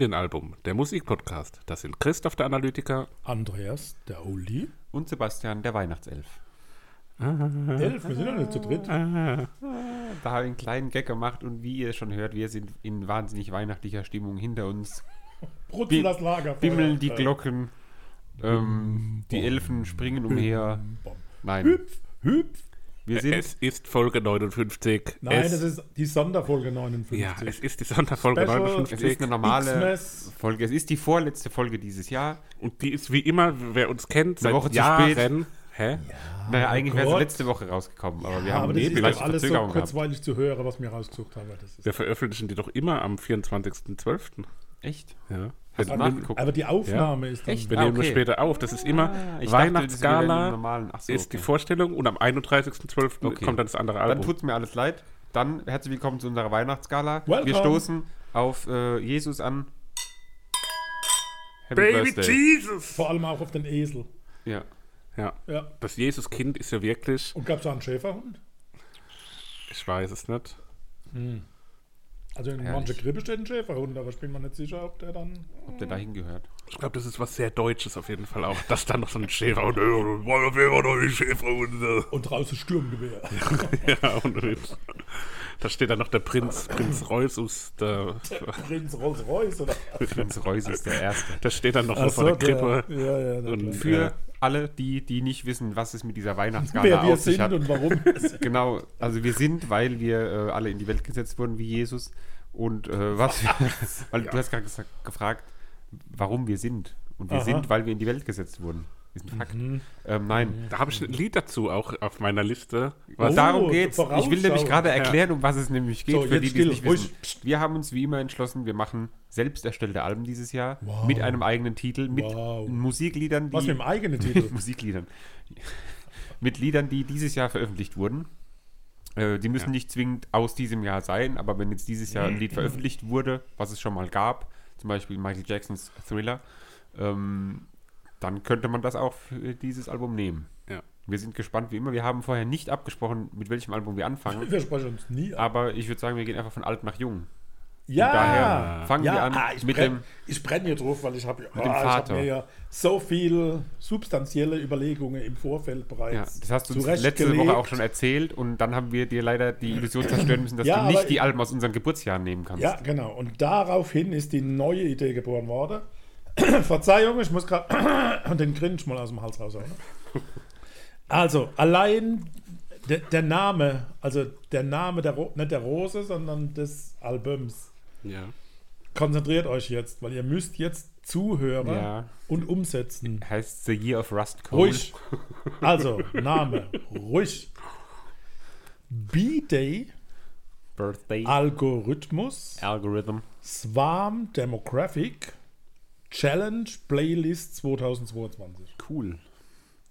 Familienalbum, der Musikpodcast. Das sind Christoph der Analytiker. Andreas, der Uli. Und Sebastian, der Weihnachtself. Elf, wir sind doch nicht zu dritt. Da habe ich einen kleinen Gag gemacht und wie ihr schon hört, wir sind in wahnsinnig weihnachtlicher Stimmung hinter uns. Brutzel das Lager. Bimmeln die Glocken, ähm, die Elfen springen umher. Nein, Hüpf, hüpf. Wir sind Es ist Folge 59. Nein, es, das ist die Sonderfolge 59. Ja, es ist die Sonderfolge Special. 59. es ist eine normale Xmas. Folge. Es ist die vorletzte Folge dieses Jahr. Und die ist wie immer, wer uns kennt, seit Woche zu Jahren. spät. Hä? naja, eigentlich wäre sie Gott. letzte Woche rausgekommen, aber wir Ja, haben aber das ist doch alles so kurzweilig zu hören, was wir rausgesucht haben. Das ist Wir veröffentlichen die doch immer am 24.12. Echt? Ja. Wir, nachgeguckt? aber die Aufnahme ist dann. Echt? wir Ah, nehmen nur okay. später auf. Das ist immer im Weihnachtsgala normalen- so, ist die. Vorstellung und am 31.12. Okay. kommt dann das andere Dann Album. tut mir alles leid. Dann herzlich willkommen zu unserer Weihnachtsgala. Welcome. Wir stoßen auf äh, Jesus an. Happy Baby Birthday. Jesus! Vor allem auch auf den Esel. Ja. Ja, Ja. das Jesuskind ist ja wirklich, Und gab es auch einen Schäferhund? ich weiß es nicht. Also in Herrlich. mancher Krippe steht ein Schäferhund, aber ich bin mir nicht sicher, ob der dann. Ob der dahin gehört. Ich glaube, das ist was sehr Deutsches auf jeden Fall auch, dass dann noch so ein Schäfer und äh, wollen wir noch ein Schäfer und äh, Und draußen Sturmgewehr. ja und da steht dann noch der Prinz Prinz Reusus, der, Prinz Rolls Royce oder. Prinz Reus ist der Erste. da steht dann noch so Ach vor der der- Krippe Ja, ja, na und. Für äh, alle, die, die nicht wissen, was es mit dieser Weihnachtsgala Wer wir auf sich sind hat. und warum. Genau, also wir sind, weil wir äh, alle in die Welt gesetzt wurden wie Jesus. Und äh, was? weil du hast gerade gefragt, warum wir sind. Und wir Aha. sind, weil wir in die Welt gesetzt wurden. Ein Fakt. Mhm. Ähm, nein, da habe ich ein Lied dazu auch auf meiner Liste. Was Oh, darum geht's. Ich will nämlich gerade erklären, um was es nämlich geht, So, für die, die es nicht ruhig. wissen. Wir haben uns wie immer entschlossen, wir machen selbst erstellte Alben dieses Jahr Wow. mit einem eigenen Titel, mit Wow. Musikliedern, die Was mit dem eigenen Titel? Musikliedern. mit Liedern, die dieses Jahr veröffentlicht wurden. Äh, die müssen Ja. nicht zwingend aus diesem Jahr sein, aber wenn jetzt dieses Jahr ein Mhm. Lied veröffentlicht wurde, was es schon mal gab, zum Beispiel Michael Jacksons Thriller, ähm, dann könnte man das auch für dieses Album nehmen. Ja. Wir sind gespannt wie immer. Wir haben vorher nicht abgesprochen, mit welchem Album wir anfangen. Wir sprechen uns nie ab. Aber ich würde sagen, wir gehen einfach von alt nach jung. Ja, daher fangen ja, wir an ah, ich mit brenn, dem- Ich brenne hier drauf, weil ich habe oh, hab Vater. mir ja so viel substanzielle Überlegungen im Vorfeld Ja, bereits das hast du uns letzte Woche auch schon erzählt und dann haben wir dir leider die Illusion zerstören müssen, dass Ja, du nicht die Alben aus unseren Geburtsjahren nehmen kannst. Ja, genau. Und daraufhin ist die neue Idee geboren worden. Verzeihung, ich muss gerade den Grinch mal aus dem Hals raushauen. Also, allein der, der Name, also der Name der nicht der Rose, sondern des Albums. Ja. Konzentriert euch jetzt, weil ihr müsst jetzt zuhören Ja. und umsetzen. Heißt The Year of Rust Cole. Ruhig. Also, Name. Ruhig. B-Day, Birthday. Algorithmus, Algorithm. Swarm Demographic, Challenge Playlist 2022. Cool.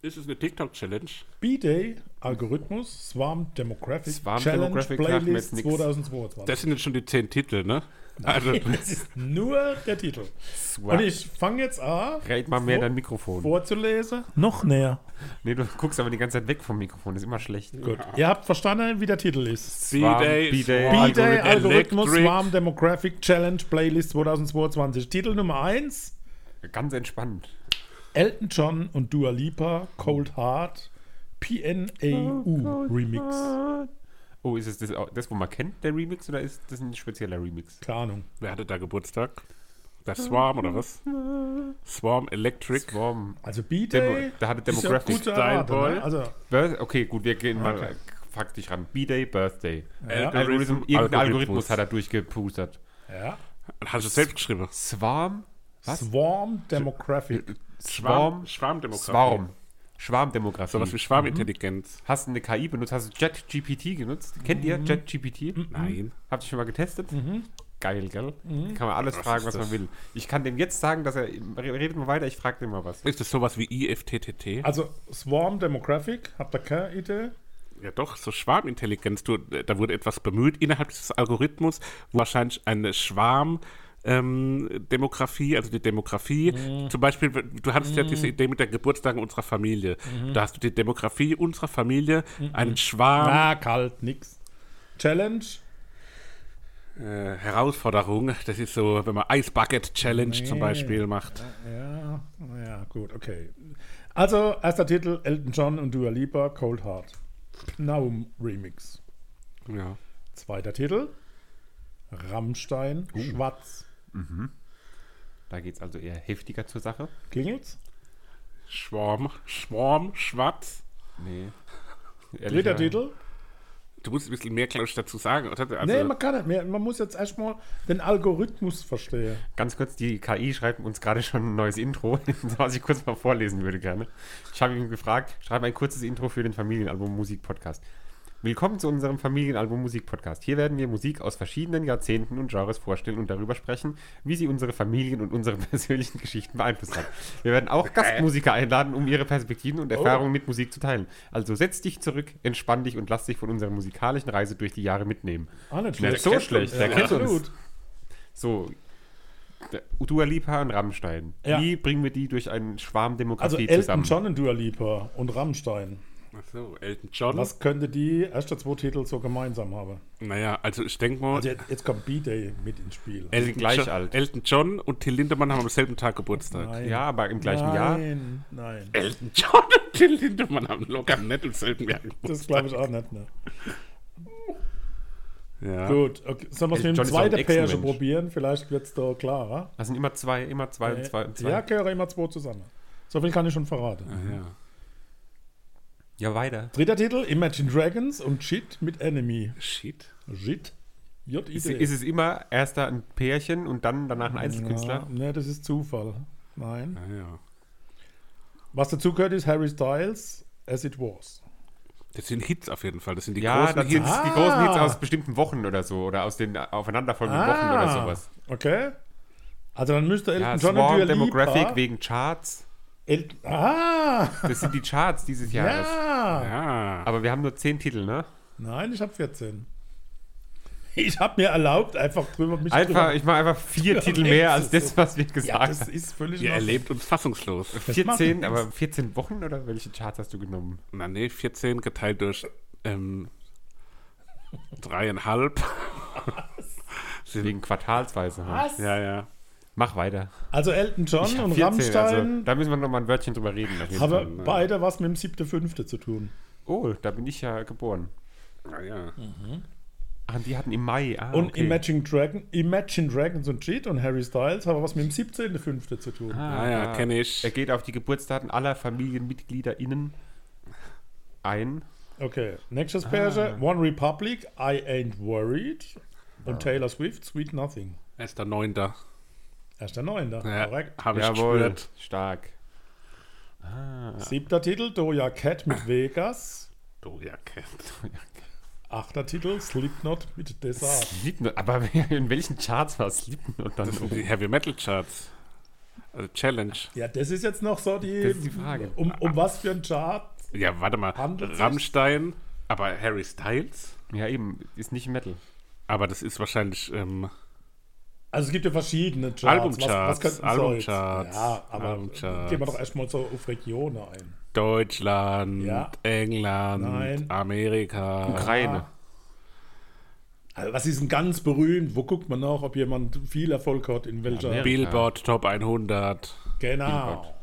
Ist es eine TikTok-Challenge? B-Day, Algorithmus, Swarm Demographic, Swarm Challenge Demographic sagt mir Playlist jetzt nix. 2022. Das sind jetzt schon die zehn Titel, ne? Also, Das ist nur der Titel. Swag. Und ich fange jetzt an, Red mal mehr vor- dein Mikrofon. vorzulesen. Noch näher. Nee, du guckst aber die ganze Zeit weg vom Mikrofon. Das ist immer schlecht. Gut. Ihr habt verstanden, wie der Titel ist. B-Day, B-Day, Algorithmus, Electric. Swarm Demographic Challenge Playlist 2022. Titel Nummer 1. Ganz entspannt. Elton John und Dua Lipa, Cold Heart, PNAU Remix. Oh, ist es das, das, wo man kennt, der Remix, oder ist das ein spezieller Remix? Keine Ahnung. Wer hatte da Geburtstag? Der Swarm oder was? Swarm Electric. Swarm. Also Demo, B-Day. da hatte ist ja Demographic. erraten, Style ne? Also, okay, gut, wir gehen mal Okay. äh, faktisch ran. B-Day, Birthday. Ja. Algorithm, irgendein Algorithmus. Algorithmus hat er durchgepustert. ja. Hast du es selbst geschrieben? Swarm? Was? Swarm Demographic. Schwarm? Schwarmdemografie. Schwarm. Schwarmdemografie. Sowas wie Schwarmintelligenz. Hast du eine KI benutzt? Hast du JetGPT genutzt? Kennt ihr JetGPT? Nein. Habt ihr schon mal getestet? Geil, gell? Kann man alles Was fragen, was man will. Ich kann dem jetzt sagen, dass er. Redet mal weiter, ich frage dem mal was. Ist das sowas wie IFTTT? Also Swarm Demographic, habt ihr keine Idee? Ja doch, so Schwarmintelligenz. Du, da wurde etwas bemüht innerhalb dieses Algorithmus, wo wahrscheinlich eine Schwarm ähm, Demografie, also die Demografie, zum Beispiel, du hattest ja diese Idee mit der Geburtstagen unserer Familie. Da hast du die Demografie unserer Familie, einen Schwarm. Na, kalt, nix. Challenge. Äh, Herausforderung, das ist so, wenn man Ice Bucket Challenge zum Nee. Beispiel macht. Ja, ja, gut, okay. Also, erster Titel: Elton John und Dua Lipa, Cold Heart. Pnaum Remix. Ja. Zweiter Titel: Rammstein, Uh. Schwarz. Da geht es also eher heftiger zur Sache. Klingelt's? Schwarm, Schwarm, Schwarz. Nee. Dritter Titel? Du musst ein bisschen mehr, glaube ich, dazu sagen, oder? Also, nee, man kann nicht mehr. Man muss jetzt erstmal den Algorithmus verstehen. Ganz kurz, die KI schreibt uns gerade schon ein neues Intro, was ich kurz mal vorlesen würde gerne. Ich habe ihn gefragt, schreibe ein kurzes Intro für den Familienalbum Musik Podcast. Willkommen zu unserem Familienalbum Musik Podcast. Hier werden wir Musik aus verschiedenen Jahrzehnten und Genres vorstellen und darüber sprechen, wie sie unsere Familien und unsere persönlichen Geschichten beeinflusst hat. Wir werden auch Gastmusiker einladen, um ihre Perspektiven und Erfahrungen mit Musik zu teilen. Also setz dich zurück, entspann dich und lass dich von unserer musikalischen Reise durch die Jahre mitnehmen. Ah, nicht so schlecht, der kennt uns. absolut. So, Dua Lipa und Rammstein. Ja. Wie bringen wir die durch einen Schwarm Demokratie Also Elton zusammen? John und Dua Lipa und Rammstein. Ach so, Elton John. Was könnte die ersten zwei Titel so gemeinsam haben? Naja, also ich denke mal, Also jetzt, jetzt kommt B-Day mit ins Spiel. Elton, gleich John, alt. Elton John und Till Lindemann haben am selben Tag Geburtstag. Nein. Ja, aber im gleichen Jahr. Nein, nein. Elton John und Till Lindemann haben locker nicht im selben Jahr Das Geburtstag. glaube ich auch nicht. Ne? Ja. Gut, okay. sollen wir es mit Elton dem zweiten Pärchen probieren? Vielleicht wird es da klarer. Das sind immer zwei, immer zwei und zwei und zwei. Ja, gehören immer zwei zusammen. So viel kann ich schon verraten. Ja. Ja, weiter. Dritter Titel: Imagine Dragons und Shit mit Enemy. Shit. Shit. J Ist, ist es immer erster ein Pärchen und dann danach ein Ja, Einzelkünstler? ne, das ist Zufall. Nein. Ja, ja. Was dazu gehört, ist Harry Styles, As It Was. Das sind Hits auf jeden Fall. Das sind die Ja, großen das sind Hits. die großen Hits Ah. aus bestimmten Wochen oder so. Oder aus den aufeinanderfolgenden Wochen oder sowas. Okay. Also dann müsste Elton Ja, John und Swarm Dua Demographic Lipa... wegen Charts. El ah! Das sind die Charts dieses Jahres. Ja! Ja. Aber wir haben nur zehn Titel, ne? Nein, ich habe 14. Ich habe mir erlaubt, einfach drüber mich Einfach, drüber... ich mache einfach vier Ja, Titel das mehr als das, so. was wir Ja, gesagt das haben. ist völlig Ihr erlebt uns fassungslos. Das 14, macht nichts. aber 14 Wochen oder welche Charts hast du genommen? Na nee, 14 geteilt durch ähm, dreieinhalb. Wegen quartalsweise. Was? Ja, ja. Mach weiter. Also Elton John und 14, Rammstein also, da müssen wir noch mal ein Wörtchen drüber reden. Fall. haben beide was mit dem 7.5. zu tun. Oh, da bin ich ja geboren. Ja, ja. Ach, die hatten im Mai. Ah, und okay. Imagine, Dragon, Imagine Dragons und Cheat und Harry Styles haben was mit dem 17.5. zu tun. Ah, ja, da- kenn ich. Er geht auf die Geburtsdaten aller FamilienmitgliederInnen ein. Okay, nächstes Ah. Pärchen. One Republic, I Ain't Worried. Und Taylor Swift, Sweet Nothing. Erster Neunter. Erster Neunter. Ja, Korrekt. habe ich Jawohl, gespürt. stark. Ah, Siebter Titel, Doja Cat mit Vegas. Du, ja, kennt. Achter Titel, Slipknot mit Desert. Slipknot, aber in welchen Charts war Slipknot dann? Das die Heavy Metal Charts. Also Challenge. Ja, das ist jetzt noch so die. Das ist die Frage. Um, um was für ein Chart? Ja, warte mal. Rammstein, aber Harry Styles? Ja, eben, ist nicht Metal. Aber das ist wahrscheinlich. Ähm, Also es gibt ja verschiedene Charts. Albumcharts, könnten so Albumcharts, Ja, aber Albumcharts. gehen wir doch erstmal so auf Regionen ein. Deutschland, Ja. England, Nein. Amerika. Ukraine. Also was ist denn ganz berühmt? Wo guckt man nach, ob jemand viel Erfolg hat? In welcher? Amerika. Billboard Top 100. Genau. Billboard.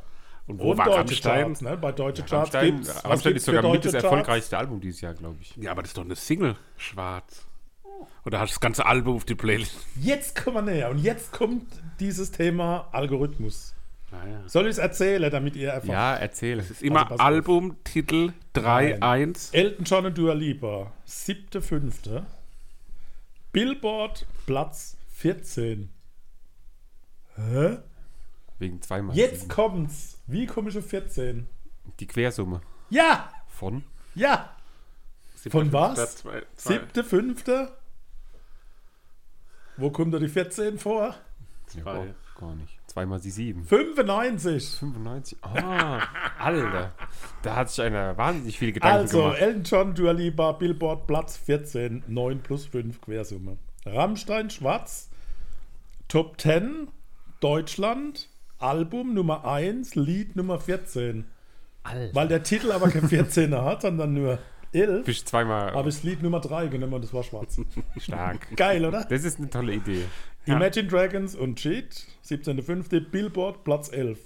Und wo Und war deutsche Rammstein? Charts, ne? Bei deutschen Charts Rammstein, gibt's. was Rammstein ist sogar mit das Charts? erfolgreichste Album dieses Jahr, glaube ich. Ja, aber das ist doch eine Single. Schwarz. Oder hast du das ganze Album auf die Playlist? Jetzt kommen wir näher. Und jetzt kommt dieses Thema Algorithmus. Naja. Soll ich es erzählen, damit ihr einfach. Ja, erzähl. Es ist immer Also. Album, Titel 3, 1. Elton John und Dua Lipa, siebte, fünfte. Billboard, Platz 14. Hä? Wegen zweimal. Jetzt sieben. kommt's. Wie komme ich auf 14? Die Quersumme Ja! von. Ja! Von was? Siebte, fünfte? Wo kommt da die 14 vor? Ja, Zwei. oh, gar nicht. Zweimal die sieben. 95. 95. Ah, Alter. Da hat sich einer wahnsinnig viele Gedanken Also, gemacht. Elton John, Dua Lipa, Billboard, Platz 14, 9 plus 5 Quersumme. Rammstein, Schwarz, Top 10, Deutschland, Album Nummer 1, Lied Nummer 14. Alter. Weil der Titel aber kein 14er hat, sondern nur 11 Bist zweimal habe ich Lied Nummer 3 genommen und das war schwarz. stark. Geil, oder? Das ist eine tolle Idee. Imagine Dragons und Cheat, 17.05. Billboard, Platz 11.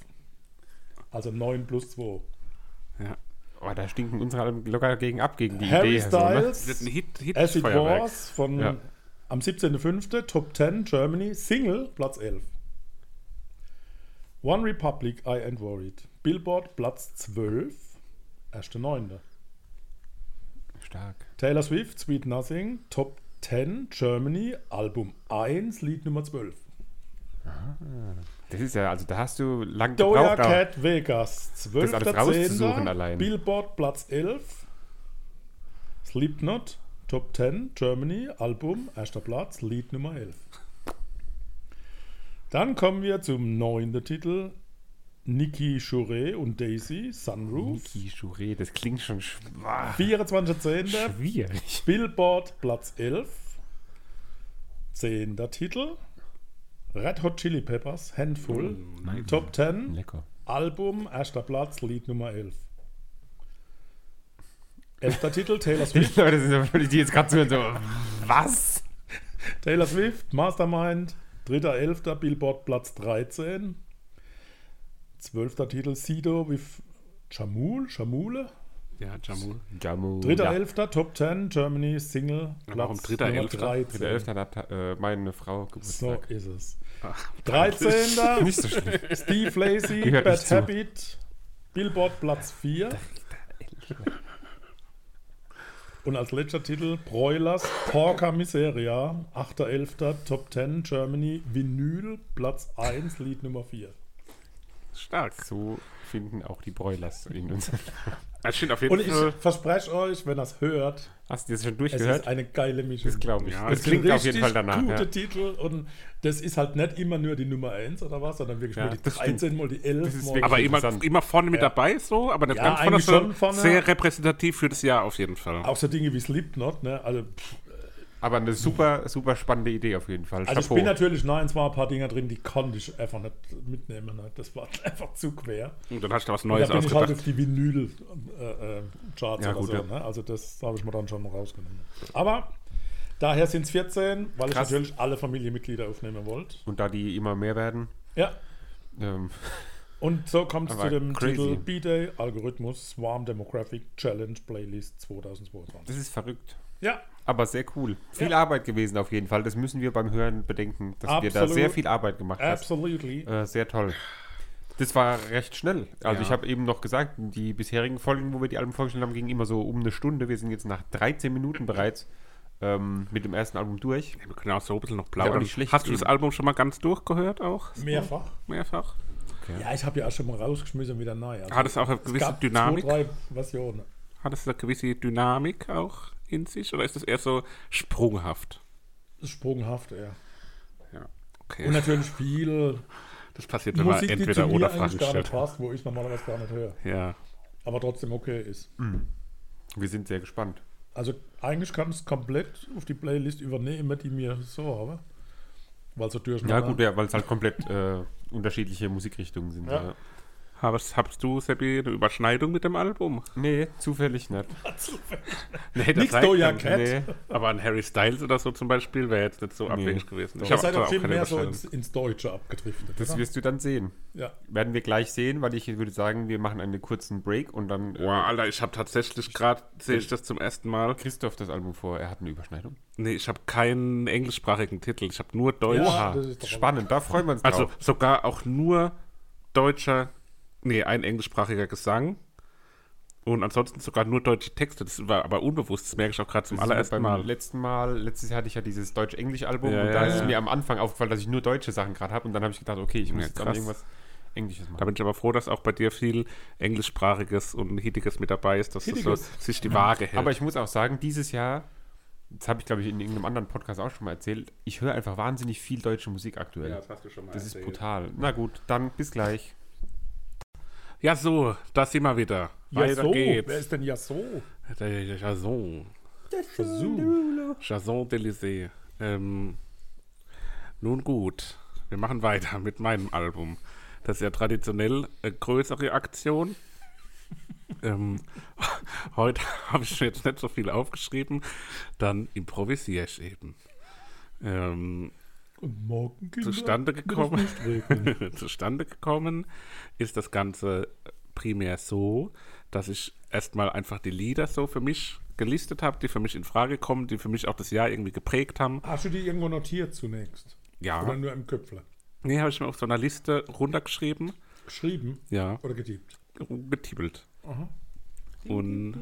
Also 9 plus 2. Ja. Oh, da stinken unsere Alben locker gegen ab, gegen die Harry Idee. ne? Wird Styles, ein Hit, Hit As It Feuerwerk. Was von Ja. am 17.05. Top 10 Germany, Single, Platz 11. One Republic, I Ain't Worried. Billboard, Platz 12, 1.9. Stark. Taylor Swift, Sweet Nothing, Top 10 Germany, Album 1, Lied Nummer 12. Das ist ja, also da hast du lang Doja gebraucht. auch. Cat Vegas, Das alles rauszusuchen 12.10. allein. Billboard Platz 11. Slipknot Top 10 Germany Album erster Platz Lied Nummer 11. Dann kommen wir zum neunten Titel Niki Chouret und Daisy Sunroof. Niki Jure, das klingt schon schwach. 24.10. Schwierig. Billboard Platz 11. Zehnter Titel Red Hot Chili Peppers Handful Top 10 Lecker. Album, erster Platz, Lied Nummer 11. Elfter Titel, Taylor Swift. Die Leute sind natürlich, die jetzt gerade zuhören, so, was? Taylor Swift, Mastermind, dritter, elfter, Billboard Platz 13. Zwölfter Titel, Sido with Jamul, Jamule. Ja, Jamul. Jamu. Dritter, ja. elfter, Top 10, Germany, Single, warum dritter, Nummer elfter? 13. Dritter Elfter hat äh, meine Frau So Geburtstag. ist es. Ach, 13. Nicht so schlimm. Steve Lacey, Gehört Bad zu. Habit, Billboard Platz 4. Und als letzter Titel Broilers Porca Miseria, 8.11. Top 10 Germany Vinyl, Platz 1, Lied Nummer 4. Stark. So finden auch die Broilers in uns. Das steht auf jeden Und ich Fall. verspreche euch, wenn ihr es hört, Hast du das schon es durchgehört? ist eine geile Mischung. Das glaube ich. Ja, das es klingt sind auf jeden Fall richtig danach. Gute Ja. Titel und das ist halt nicht immer nur die Nummer 1 oder was, sondern wirklich Ja, mal die das stimmt. 13 mal die 11 Das ist mal. Aber immer, immer vorne mit Ja. dabei so, aber nicht Ja, ganz vorne, schon vorne. sehr repräsentativ für das Jahr auf jeden Fall. Auch so Dinge wie Slipknot, ne? Also, pff, Aber eine super, super spannende Idee auf jeden Fall. Also ich Chapeau. bin natürlich, nein, es waren ein paar Dinger drin, die konnte ich einfach nicht mitnehmen. Ne? Das war einfach zu quer. Und dann hast du was Und Neues da bin ich halt ausgedacht. auf die Vinyl-Charts Ja, oder gut, so. ja. Ne? Also das habe ich mir dann schon rausgenommen. Aber daher sind es 14, weil Krass. ich natürlich alle Familienmitglieder aufnehmen wollte. Und da die immer mehr werden, Ja, ähm, und so kommt es zu dem crazy. Titel B-Day Algorithmus Swarm Demographic Challenge Playlist 2022. das ist verrückt. Ja, Aber sehr cool. Viel Ja. Arbeit gewesen auf jeden Fall. Das müssen wir beim Hören bedenken, dass wir da Absolut. sehr viel Arbeit gemacht haben. absolutely. Äh, sehr toll. Das war recht schnell. Also Ja. ich habe eben noch gesagt, die bisherigen Folgen, wo wir die Alben vorgestellt haben, gingen immer so um eine Stunde. Wir sind jetzt nach 13 Minuten bereits ähm, mit dem ersten Album durch. Wir können auch so ein bisschen noch Ja, plaudern. aber nicht schlecht Hast du das. Album schon mal ganz durchgehört auch? Mehrfach. Mehrfach? Ja, ich habe ja auch schon mal rausgeschmissen wieder neu. Also Hat es auch eine es gewisse gab Dynamik? zwei, drei Versionen. Hat es eine gewisse Dynamik auch in sich? Oder ist das eher so sprunghaft? Sprunghaft, ja. Ja, okay. Und natürlich viel das passiert, wenn man Musik, die zu entweder mir oder Fragen gar nicht stellt. passt, wo ich normalerweise gar nicht höre. Ja. Aber trotzdem okay ist. Wir sind sehr gespannt. Also eigentlich kann es komplett auf die Playlist übernehmen, die mir so habe. Weil so durch Ja, gut, ja, weil es halt komplett äh, unterschiedliche Musikrichtungen sind. Ja. Ja. Hast, hast du, Seppi, eine Überschneidung mit dem Album? Nee, zufällig nicht. Nee, Nix reicht Doja. Cat. Nee. Aber ein Harry Styles oder so zum Beispiel wäre jetzt nicht so abwegig gewesen. Doch. Ihr hab seid doch viel mehr so ins, ins Deutsche abgedriftet. Das oder? wirst du dann sehen. ja. Werden wir gleich sehen, weil ich würde sagen, wir machen einen kurzen Break und dann äh, Boah, Alter, ich habe tatsächlich gerade, sehe ich das zum ersten Mal. Christoph das Album vor. Er hat eine Überschneidung. Nee, ich habe keinen englischsprachigen Titel. Ich habe nur Deutsch. Ja. Das spannend. Da freuen wir uns Also drauf. sogar auch nur deutscher, nee, ein englischsprachiger Gesang. Und ansonsten sogar nur deutsche Texte. Das war aber unbewusst. Das merke ich auch gerade zum Das ist allerersten Mal. letzten Mal, letztes Jahr hatte ich ja dieses Deutsch-Englisch-Album Ja, und ja, da ist es ja. mir am Anfang aufgefallen, dass ich nur deutsche Sachen gerade habe und dann habe ich gedacht, okay, ich muss Ja, jetzt auch irgendwas Englisches Da machen. bin ich aber froh, dass auch bei dir viel englischsprachiges und Hittiges mit dabei ist, dass das so sich die Waage hält. Aber ich muss auch sagen, dieses Jahr, das habe ich glaube ich in irgendeinem anderen Podcast auch schon mal erzählt, ich höre einfach wahnsinnig viel deutsche Musik aktuell. hast du schon mal das ist brutal. Na gut, dann bis gleich. Ja, so, da sind wir wieder. Ja, Weiter so. geht's. Wer ist denn ja so? Der Jason. Versuch. Jason Delysée. Ähm, nun gut, wir machen weiter mit meinem Album. Das ist ja traditionell eine größere Aktion. ähm, heute habe ich jetzt nicht so viel aufgeschrieben, dann improvisiere ich eben. Ähm, Guten Morgen, Kinder. zustande gekommen, zustande gekommen ist das Ganze primär so, dass ich erstmal einfach die Lieder so für mich gelistet habe, die für mich in Frage kommen, die für mich auch das Jahr irgendwie geprägt haben. Hast du die irgendwo notiert zunächst? Ja. Oder nur im Köpfle? Nee, habe ich mir auf so einer Liste runtergeschrieben. Geschrieben Ja, oder getippt? getippelt. Aha. Und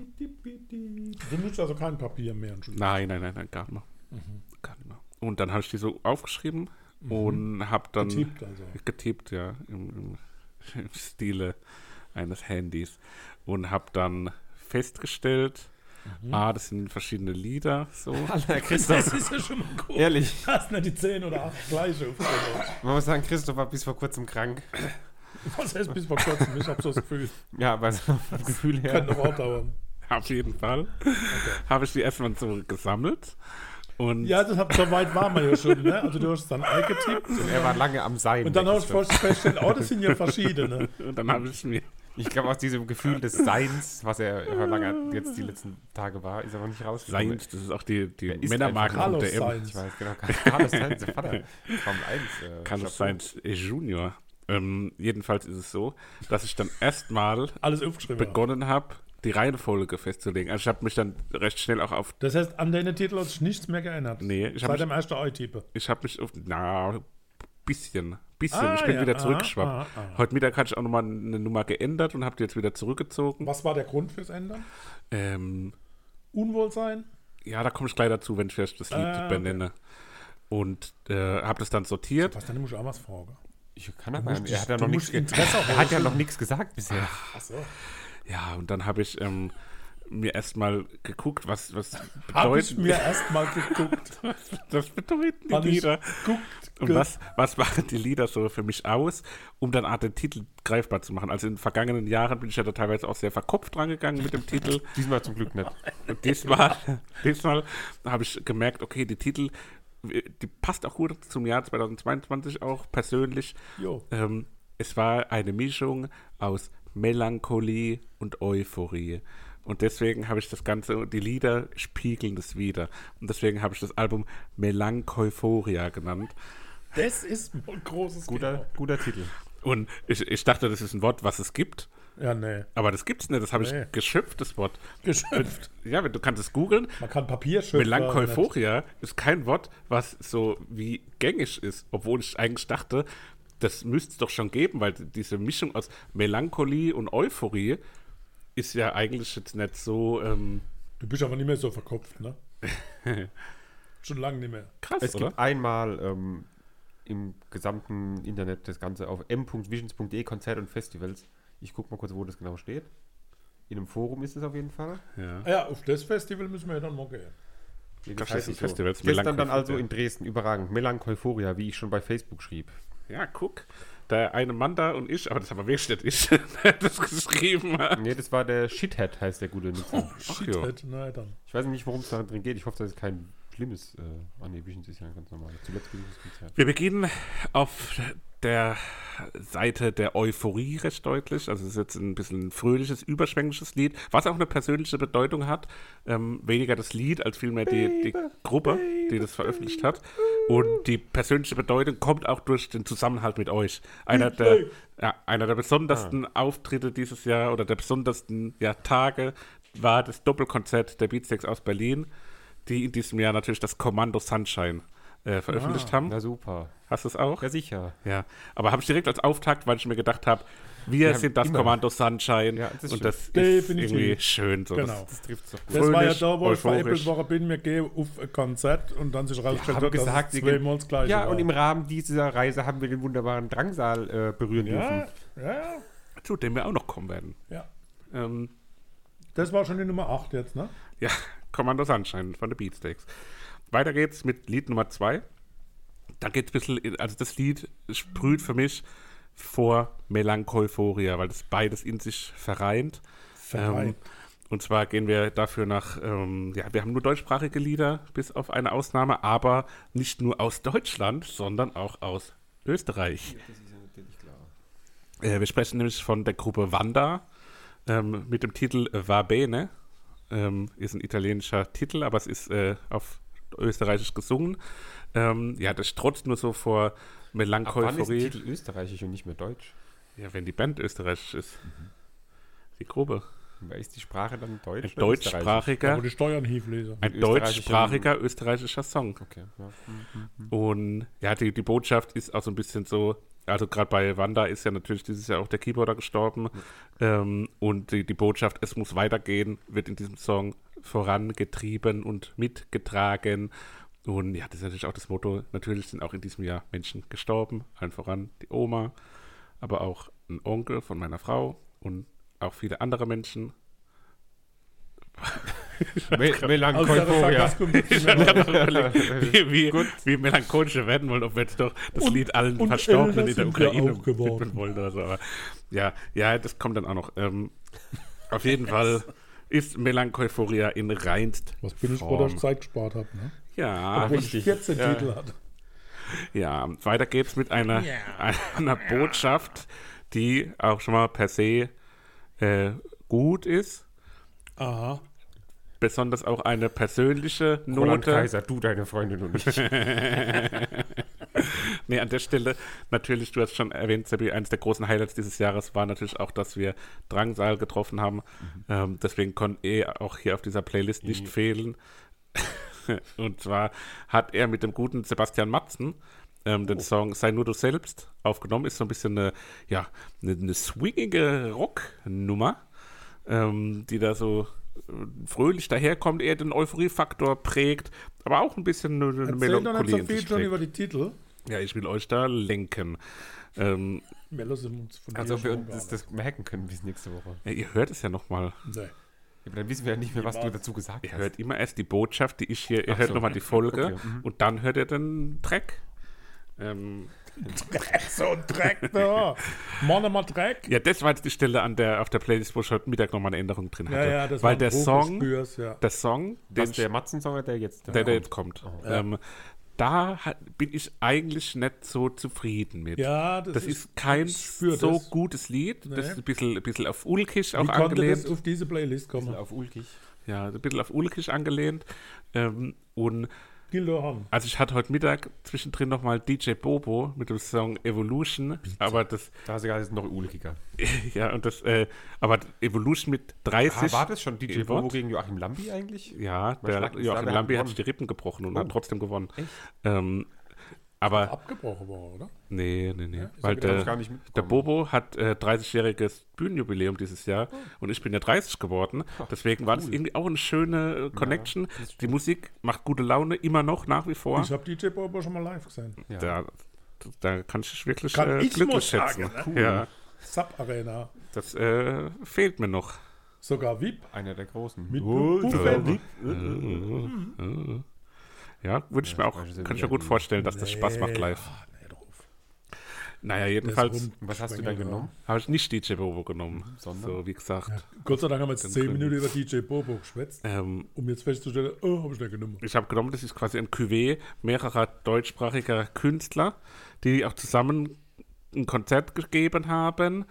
Du nutzt also kein Papier mehr. Nein, nein, nein, nein, gar nicht mehr. Mhm. Gar nicht mehr. Und dann habe ich die so aufgeschrieben und habe dann Getippt also. getippt, ja, im, im, im Stile eines Handys. Und habe dann festgestellt, Mhm. ah, das sind verschiedene Lieder, so. Alter, Christoph, Das ist ja schon mal gut. ehrlich, Hast nicht die 10 oder 8 gleiche man muss sagen, Christoph war bis vor kurzem krank. Was heißt bis vor kurzem? Ich habe so das Gefühl, Ja, aber so vom Gefühl her. könnte noch auch dauern. Auf jeden Fall habe ich die erstmal so gesammelt. Und Ja, das hab, so weit waren wir ja schon. Ne? Also du hast es dann eingetippt und, Er war lange am Sein. und dann hast du festgestellt, oh, das sind ja verschiedene. Und dann habe ich mir, Ich glaube, aus diesem Gefühl des Seins, was er lange jetzt die letzten Tage war, ist er noch nicht rausgekommen. Seins, das ist auch die, die Männermarke von der M. Sainz? Ich weiß genau. Carlos Sainz, der Vater. Formel 1. Äh, Carlos. Sainz Junior. Ähm, jedenfalls ist es so, dass ich dann erstmal begonnen habe, die Reihenfolge festzulegen. Also ich habe mich dann recht schnell auch auf, Das heißt, an deinen Titel hat sich nichts mehr geändert. nee, ich habe Seit mich, dem ersten I-Tippe. ich habe mich auf, na, bisschen, bisschen. Ah, ich bin ja, wieder aha, zurückgeschwappt. aha, aha. Heute Mittag hatte ich auch nochmal eine Nummer geändert und habe die jetzt wieder zurückgezogen. Was war der Grund fürs Ändern? Ähm, Unwohlsein? ja, da komme ich gleich dazu, wenn ich vielleicht das Lied Ah, okay. benenne. Und äh, habe das dann sortiert. Was, dann muss ich auch was fragen. Ich kann aber, musst er hat ja noch nichts Interesse Er hat ja holen. noch nichts gesagt bisher. Achso. Ja, und dann habe ich ähm, mir erstmal geguckt, was, was Habe ich bedeuten, mir erstmal geguckt. das bedeuten die Hab Lieder. geguckt. Und was, was machen die Lieder so für mich aus, um dann auch den Titel greifbar zu machen? Also in den vergangenen Jahren bin ich ja da teilweise auch sehr verkopft rangegangen mit dem Titel. Diesmal zum Glück nicht. Und diesmal, diesmal habe ich gemerkt, okay, die Titel, die passt auch gut zum Jahr 2022 auch persönlich. Jo. Ähm, es war eine Mischung aus Melancholie und Euphorie. Und deswegen habe ich das Ganze, die Lieder spiegeln das wieder. Und deswegen habe ich das Album Melancholia genannt. Das ist ein großes Guter, guter Titel. Und ich, ich dachte, das ist ein Wort, was es gibt. Ja, nee. Aber das gibt es nicht. Das habe Nee. ich geschöpft, das Wort. Geschöpft. Ja, du kannst es googeln. Man kann Papier schöpfen. Melancholia ist kein Wort, was so wie gängig ist, obwohl ich eigentlich dachte, das müsste es doch schon geben, weil diese Mischung aus Melancholie und Euphorie ist ja eigentlich jetzt nicht so ähm, Du bist aber nicht mehr so verkopft, ne? Schon lange nicht mehr. krass, Es oder? gibt einmal ähm, im gesamten Internet das Ganze auf m.visions.de Konzert und Festivals. Ich gucke mal kurz, wo das genau steht. In einem Forum ist es auf jeden Fall. Ja. Ah Ja, auf das Festival müssen wir ja dann mal gehen. Nee, Das heißt ist ein nicht Festival, das Gestern dann also in Dresden, überragend. Melancholia, wie ich schon bei Facebook schrieb. Ja, guck. Der eine Mann da und ich, aber das aber wirklich nicht ich, der das geschrieben hat. Nee, das war der Shithead, heißt der gute Nutzer. Ach Shit, ja. halt. Na dann. Ich weiß nicht, worum es da drin geht. Ich hoffe, das ist kein schlimmes. Äh, ah, nee, Visions ist ja ganz normal. Zuletzt Visions Konzert. Wir beginnen auf der Seite der Euphorie recht deutlich. Also es ist jetzt ein bisschen ein fröhliches, überschwängliches Lied, was auch eine persönliche Bedeutung hat. Ähm, weniger das Lied als vielmehr die, die Gruppe, die das veröffentlicht hat. Und die persönliche Bedeutung kommt auch durch den Zusammenhalt mit euch. Einer der, ja, einer der besondersten Auftritte dieses Jahr oder der besondersten ja, Tage war das Doppelkonzert der Beatsteaks aus Berlin, die in diesem Jahr natürlich das Kommando Sunshine äh, veröffentlicht haben. Na super. Hast du es auch? Ja, sicher. Ja, aber habe ich direkt als Auftakt, weil ich mir gedacht habe, wir Ja, sind das immer. Kommando Sunshine Ja, das und das ist irgendwie schön. So. Genau. Das trifft es doch gut. Das war ja da, wo ich veräppelt euphorisch. worden bin, wir gehen auf ein Konzert und dann sich rausgestellt hat, dass gesagt, es wir zweimal das gleiche Ja, war. und im Rahmen dieser Reise haben wir den wunderbaren Drangsal äh, berühren ja, dürfen. ja, ja, Zu dem wir auch noch kommen werden. ja. Ähm, Das war schon die Nummer 8 jetzt, ne? ja, Kommando Sunshine von den Beatsteaks. Weiter geht's mit Lied Nummer zwei. Da geht's ein bisschen, also das Lied sprüht für mich vor Melancholia, weil das beides in sich vereint. Vereint. Ähm, und zwar gehen wir dafür nach, ähm, ja, wir haben nur deutschsprachige Lieder, bis auf eine Ausnahme, aber nicht nur aus Deutschland, sondern auch aus Österreich. Das ist ja natürlich klar. Äh, wir sprechen nämlich von der Gruppe Wanda. ähm, mit dem Titel Va Bene. Ähm, ist ein italienischer Titel, aber es ist äh, auf Österreichisch gesungen. Ähm, ja, das strotzt nur so vor Ab wann ist der Melancholie. Titel österreichisch und nicht mehr deutsch? Ja, wenn die Band österreichisch ist. Die Gruppe. Wer ist die Sprache dann deutsch? Ein deutschsprachiger, Wo die Steuern ein deutschsprachiger österreichischer Song. Okay, ja. Hm. Und ja, die, die Botschaft ist auch so ein bisschen so, also gerade bei Wanda ist ja natürlich dieses Jahr auch der Keyboarder gestorben. Ähm, und die, die Botschaft, es muss weitergehen, wird in diesem Song vorangetrieben und mitgetragen. Und ja, das ist natürlich auch das Motto. Natürlich sind auch in diesem Jahr Menschen gestorben, allen voran die Oma, aber auch ein Onkel von meiner Frau und auch viele andere Menschen. Me Melancholia. Ich wie, melancholisch wir werden wollen, ob wir jetzt doch das Und- Lied allen Verstorbenen in der Ukraine widmen wollen oder so. Aber ja, ja, das kommt dann auch noch. Ähm, auf jeden Fall ist Melancholia in reinst Was bin ich dass ich. Zeit gespart habe. Ne? Ja, Obwohl ich richtig. 14 Ja. Titel hatte. ja, weiter geht's mit einer, einer Botschaft, die auch schon mal per se äh, gut ist. Aha. Besonders auch eine persönliche Roland Note. Kaiser, du, deine Freundin und ich. Nee, an der Stelle natürlich, du hast schon erwähnt, Seppi, eines der großen Highlights dieses Jahres war natürlich auch, dass wir Drangsal getroffen haben. Ähm, deswegen konnte er auch hier auf dieser Playlist nicht Mhm. fehlen. Und zwar hat er mit dem guten Sebastian Matzen ähm, den Song Sei nur du selbst aufgenommen. Ist so ein bisschen eine, ja, eine, eine swingige Rocknummer, ähm, die da so fröhlich daherkommt, eher den Euphoriefaktor prägt, aber auch ein bisschen eine, eine Erzähl doch nicht Melancholie so viel schon über die Titel. Ja, ich will euch da lenken. Ähm, Also, wir uns das, merken können bis nächste Woche. ja, ihr hört es ja nochmal. Nee. Ja, aber dann wissen wir ja nicht mehr, was du dazu gesagt Ihr hast. hört immer erst die Botschaft, die ich hier, ihr Ach hört so. nochmal die Folge Okay, mhm. und dann hört ihr den Track. Ähm, So ein Dreck da. Mann, mal Dreck. ja, das war jetzt die Stelle an der, auf der Playlist, wo ich heute Mittag nochmal eine Änderung drin hatte. Ja, ja, das Weil der Song, spür's, ja. der Song, den Was, der Matzen-Song der jetzt? der, der kommt? jetzt kommt, Oh. ähm, da hat, bin ich eigentlich nicht so zufrieden mit. Ja, das, Das ist kein so das. gutes Lied. Das Nee. ist ein bisschen, ein bisschen auf Ulkig auch Wie konnte angelehnt. das auf diese Playlist kommen? Auf ulkig. Ja, ein bisschen auf Ulkig angelehnt. Ähm, und Gildo also ich hatte heute Mittag zwischendrin nochmal DJ Bobo mit dem Song Evolution, aber das, Da ist es noch ulkiger. ja, und das, äh, aber Evolution mit 30. Ah, war das schon DJ? Bobo gegen Joachim Lambi eigentlich? Ja, der Joachim Lambi hat hat sich die Rippen gebrochen und Oh. hat trotzdem gewonnen. Echt? Ähm, aber, Abgebrochen war, oder? nee, nee, nee. Ja, weil ja der, ich gar nicht der. Bobo hat äh, 30-jähriges Bühnenjubiläum dieses Jahr Oh. und ich bin ja 30 geworden. Deswegen war das irgendwie auch eine schöne äh, Connection. das Die Musik macht gute Laune, immer noch, nach wie vor. Ich habe DJ Bobo schon mal live gesehen. Ja. Da, da kann ich dich wirklich Kann äh, ich glücklich schätzen. sagen, Ja, Sub Arena. das äh, fehlt mir noch. Sogar VIP. Einer der großen. Mit Oh, Buffet. Ja, würde ich mir auch, kann ich mir gut vorstellen, dass das Spaß macht Nee, live. ah, nee, drauf. Naja, jedenfalls Was hast du dann genommen? habe ich nicht DJ Bobo genommen. Sondern? So, wie gesagt. Ja. Gott sei Dank haben wir jetzt Den 10 Gründen. Minuten über DJ Bobo geschwätzt, Ähm, um jetzt festzustellen, oh, habe ich nicht genommen. ich habe genommen, das ist quasi ein Cuvée mehrerer deutschsprachiger Künstler, die auch zusammen ein Konzert gegeben haben.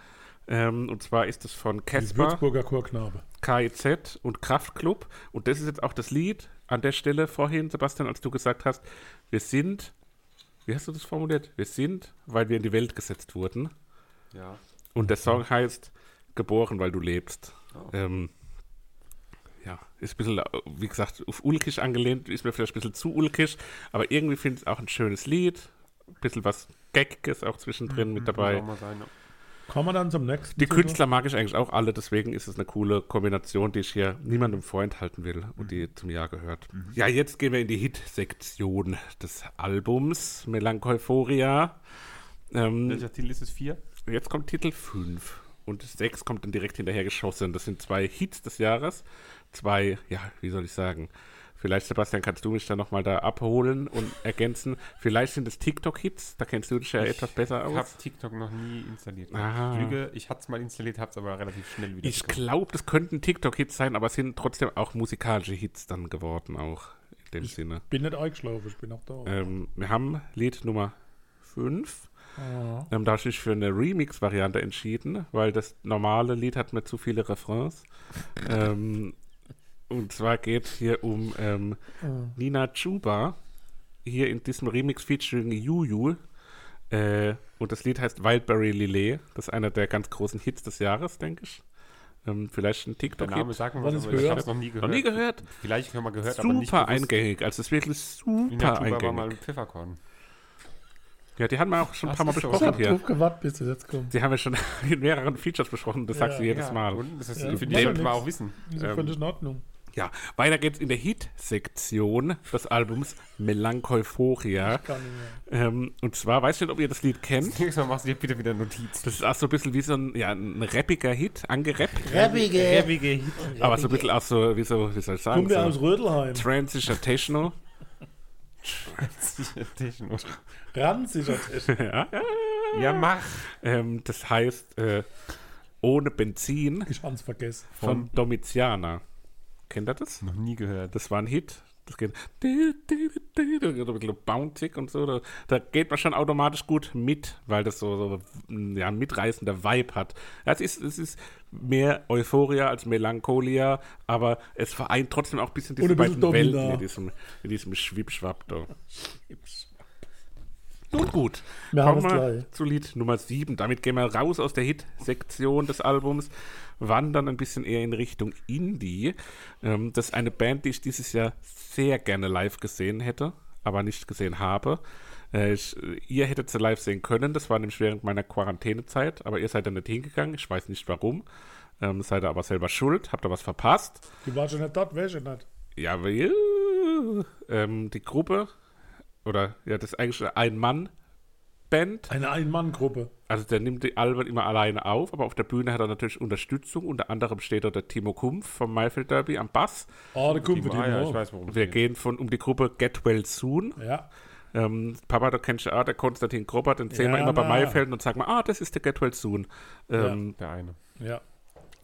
Ähm, und zwar ist es von Die Casper. Würzburger Chorknabe. KIZ und Kraftklub. Und das ist jetzt auch das Lied an der Stelle vorhin, Sebastian, als du gesagt hast, wir sind, wie hast du das formuliert? Wir sind, weil wir in die Welt gesetzt wurden. Ja. Und der Song heißt Geboren, weil du lebst. Oh. Ähm, ja, ist ein bisschen, wie gesagt, auf ulkig angelehnt, ist mir vielleicht ein bisschen zu ulkig, aber irgendwie finde ich es auch ein schönes Lied. Ein bisschen was Gaggiges auch zwischendrin mit dabei. Muss auch mal sein, ja. Kommen wir dann zum nächsten. Die Titel? Künstler mag ich eigentlich auch alle, deswegen ist es eine coole Kombination, die ich hier niemandem vorenthalten will und die zum Jahr gehört. Ja, jetzt gehen wir in die Hit-Sektion des Albums Melancholia. Ähm, Welcher Titel ist es? Vier? jetzt kommt Titel 5 und 6 kommt dann direkt hinterher geschossen. Das sind zwei Hits des Jahres. Zwei, ja, wie soll ich sagen? Vielleicht, Sebastian, kannst du mich da nochmal da abholen und ergänzen. Vielleicht sind es TikTok-Hits, da kennst du dich ja etwas besser Ich aus. habe TikTok noch nie installiert. Ah. Ich lüge, ich hatte es mal installiert, habe es aber relativ schnell wieder Ich glaube, das könnten TikTok-Hits sein, aber es sind trotzdem auch musikalische Hits dann geworden, auch in dem Sinne. Bin nicht eingeschlafen, ich bin auch da. Ähm, wir haben Lied Nummer 5 Ähm, da habe ich mich für eine Remix-Variante entschieden, weil das normale Lied hat mir zu viele Refrains. ähm, und zwar geht es hier um ähm, Nina Chuba, hier in diesem Remix featuring Juju. Äh, und das Lied heißt Wildberry Lillet. Das ist einer der ganz großen Hits des Jahres, denke ich. Ähm, vielleicht ein Der Name was, ist aber ich gehört? habe es noch nie gehört. Noch nie gehört? Vielleicht haben wir gehört, aber nicht Super eingängig. Also es ist wirklich Nina super Chuba war mal eingängig. ein Pfefferkorn. Ja, die haben wir auch schon ein Das paar Mal ist so. Ich besprochen habe hier. drauf gewartet, bis das jetzt kommt. Die haben wir schon in mehreren Features besprochen, das sagst Ja, du jedes Ja, Mal. Und das ist, Ja, macht sollten wir nix. auch wissen. Wieso Ähm, völlig in Ordnung? Ja, weiter geht's in der Hit-Sektion des Albums Melancholia. Mehr. Ähm, und zwar, weiß ich nicht, ob ihr das Lied kennt. Nächstes Mal machst du dir bitte wieder Notiz. Das ist auch so ein bisschen wie so ein, ja, ein rappiger Hit, angerappt. Rebige. Ewige Hit. Aber so ein bisschen auch so, wie, so, wie soll ich sagen, Kommt der aus so Rödelheim? Transistor Techno. Techno. Ranziger Tisch. ja, ja. Ja, mach. Ähm, das heißt äh, Ohne Benzin Ich hab's vergessen. von Domitiana. Kennt ihr das? Noch nie gehört. Das war ein Hit. Das geht bountig und so. Da, da geht man schon automatisch gut mit, weil das so, so ja, ein mitreißender Vibe hat. Es, ist, es ist mehr Euphoria als Melancholia, aber es vereint trotzdem auch ein bisschen diese beiden Welten in diesem, in diesem Schwippschwapp da. Nun gut, Wir kommen wir zu Lied Nummer 7. Damit gehen wir raus aus der Hit-Sektion des Albums, wandern ein bisschen eher in Richtung Indie. Ähm, das ist eine Band, die ich dieses Jahr sehr gerne live gesehen hätte, aber nicht gesehen habe. Äh, ich, ihr hättet sie live sehen können, das war nämlich während meiner Quarantänezeit, aber ihr seid dann nicht hingegangen, ich weiß nicht warum. Ähm, seid ihr aber selber schuld, habt ihr was verpasst. Du warst schon nicht dort, weißt du nicht. Ja, weil ähm, die Gruppe, oder ja, das ist eigentlich eine Ein-Mann-Band. Eine Ein-Mann-Gruppe. Also der nimmt die Alben immer alleine auf, aber auf der Bühne hat er natürlich Unterstützung. Unter anderem steht da der Timo Kumpf vom Maifeld Derby am Bass. Ah, der Kumpel, Ah, ja, ich weiß, worum Wir gehen von um die Gruppe Get Well Soon. Ja. Ähm, Papa, du kennst ja auch, der Konstantin Grobber, den sehen wir Ja, immer bei na. Maifeld und sagen wir, ah, das ist der Get Well Soon. Ähm, Der eine. Ja.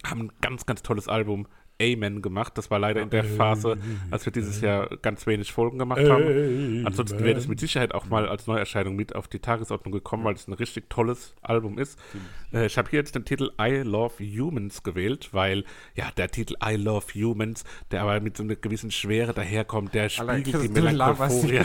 haben ein ganz, ganz tolles Album Amen gemacht. Das war leider in der Phase, als wir dieses Jahr ganz wenig Folgen gemacht haben. Ansonsten wäre das mit Sicherheit auch mal als Neuerscheinung mit auf die Tagesordnung gekommen, weil es ein richtig tolles Album ist. Äh, ich habe hier jetzt den Titel I Love Humans gewählt, weil ja der Titel I Love Humans, der aber mit so einer gewissen Schwere daherkommt, der Allein, spiegelt die. Melancholie.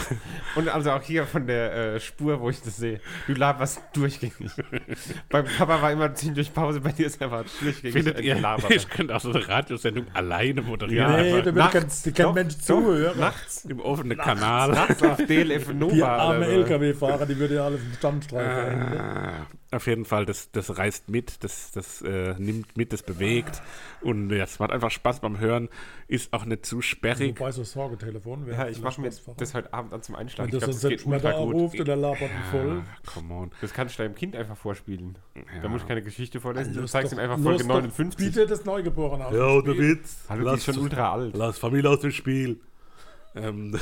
Und also auch hier von der äh, Spur, wo ich das sehe. Du laberst durchgängig. Beim Papa war immer ziemlich Pause, bei dir ist einfach durchgängig Findet ihr, ich könnte auch so eine Radiosendung alleine moderieren. Ja, Nee, einfach da will Nachts- kein, die kein doch, Mensch zuhören. Nachts. im offenen Kanal. Nachts auf DLF Nova. Die arme. LKW-Fahrer, die würde ja alles im Standstreifen hängen. Ah, auf jeden Fall, das, das reißt mit, das, das äh, nimmt mit, das bewegt. Und ja, es macht einfach Spaß beim Hören. Ist auch nicht zu sperrig. Wobei so Sorgetelefon wäre. Ja, ich mache mir das heute Abend an zum Einschlafen. Wenn Ich glaube, so das geht selbst mal da ultra gut. ruft und er labert ihn voll. Come on. Das kannst du deinem Kind einfach vorspielen. Ja. Da muss ich keine Geschichte vorlesen. Du Los zeigst doch- ihm einfach Folge doch 59. Bitte das Neugeborene aus. Ja, Spiel. Witz. Hallo, die ist schon ultra alt. Lass Familie aus dem Spiel. Ähm,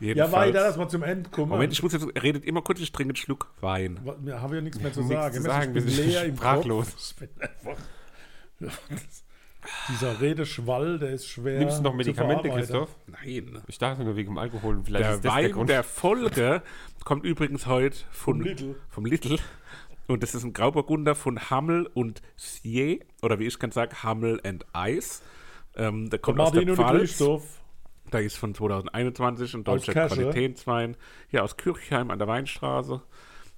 Ja, jedenfalls. weiter, dass wir zum Ende kommen. Moment, ich muss jetzt, er redet immer kurz, ich trinke einen Schluck Wein. Wir haben ja nichts mehr zu Nichts sagen. zu Ich sagen, bin wir sind leer im sprachlos. Kopf. Ich bin einfach Dieser Redeschwall, der ist schwer. Nimmst du noch Medikamente. Christoph? Nein. Ich dachte nur wegen dem Alkohol. Vielleicht Der ist das der Wein Grund. der Folge kommt übrigens heute von, Vom Lidl. vom Lidl. Und das ist ein Grauburgunder von Hammel und Sier, oder wie ich kann sagen, Hammel and Eis. Ähm, der kommt aus Martin der und Pfalz. Da ist von 2021 ein deutscher. Qualitätswein. Hier aus Kirchheim an der Weinstraße.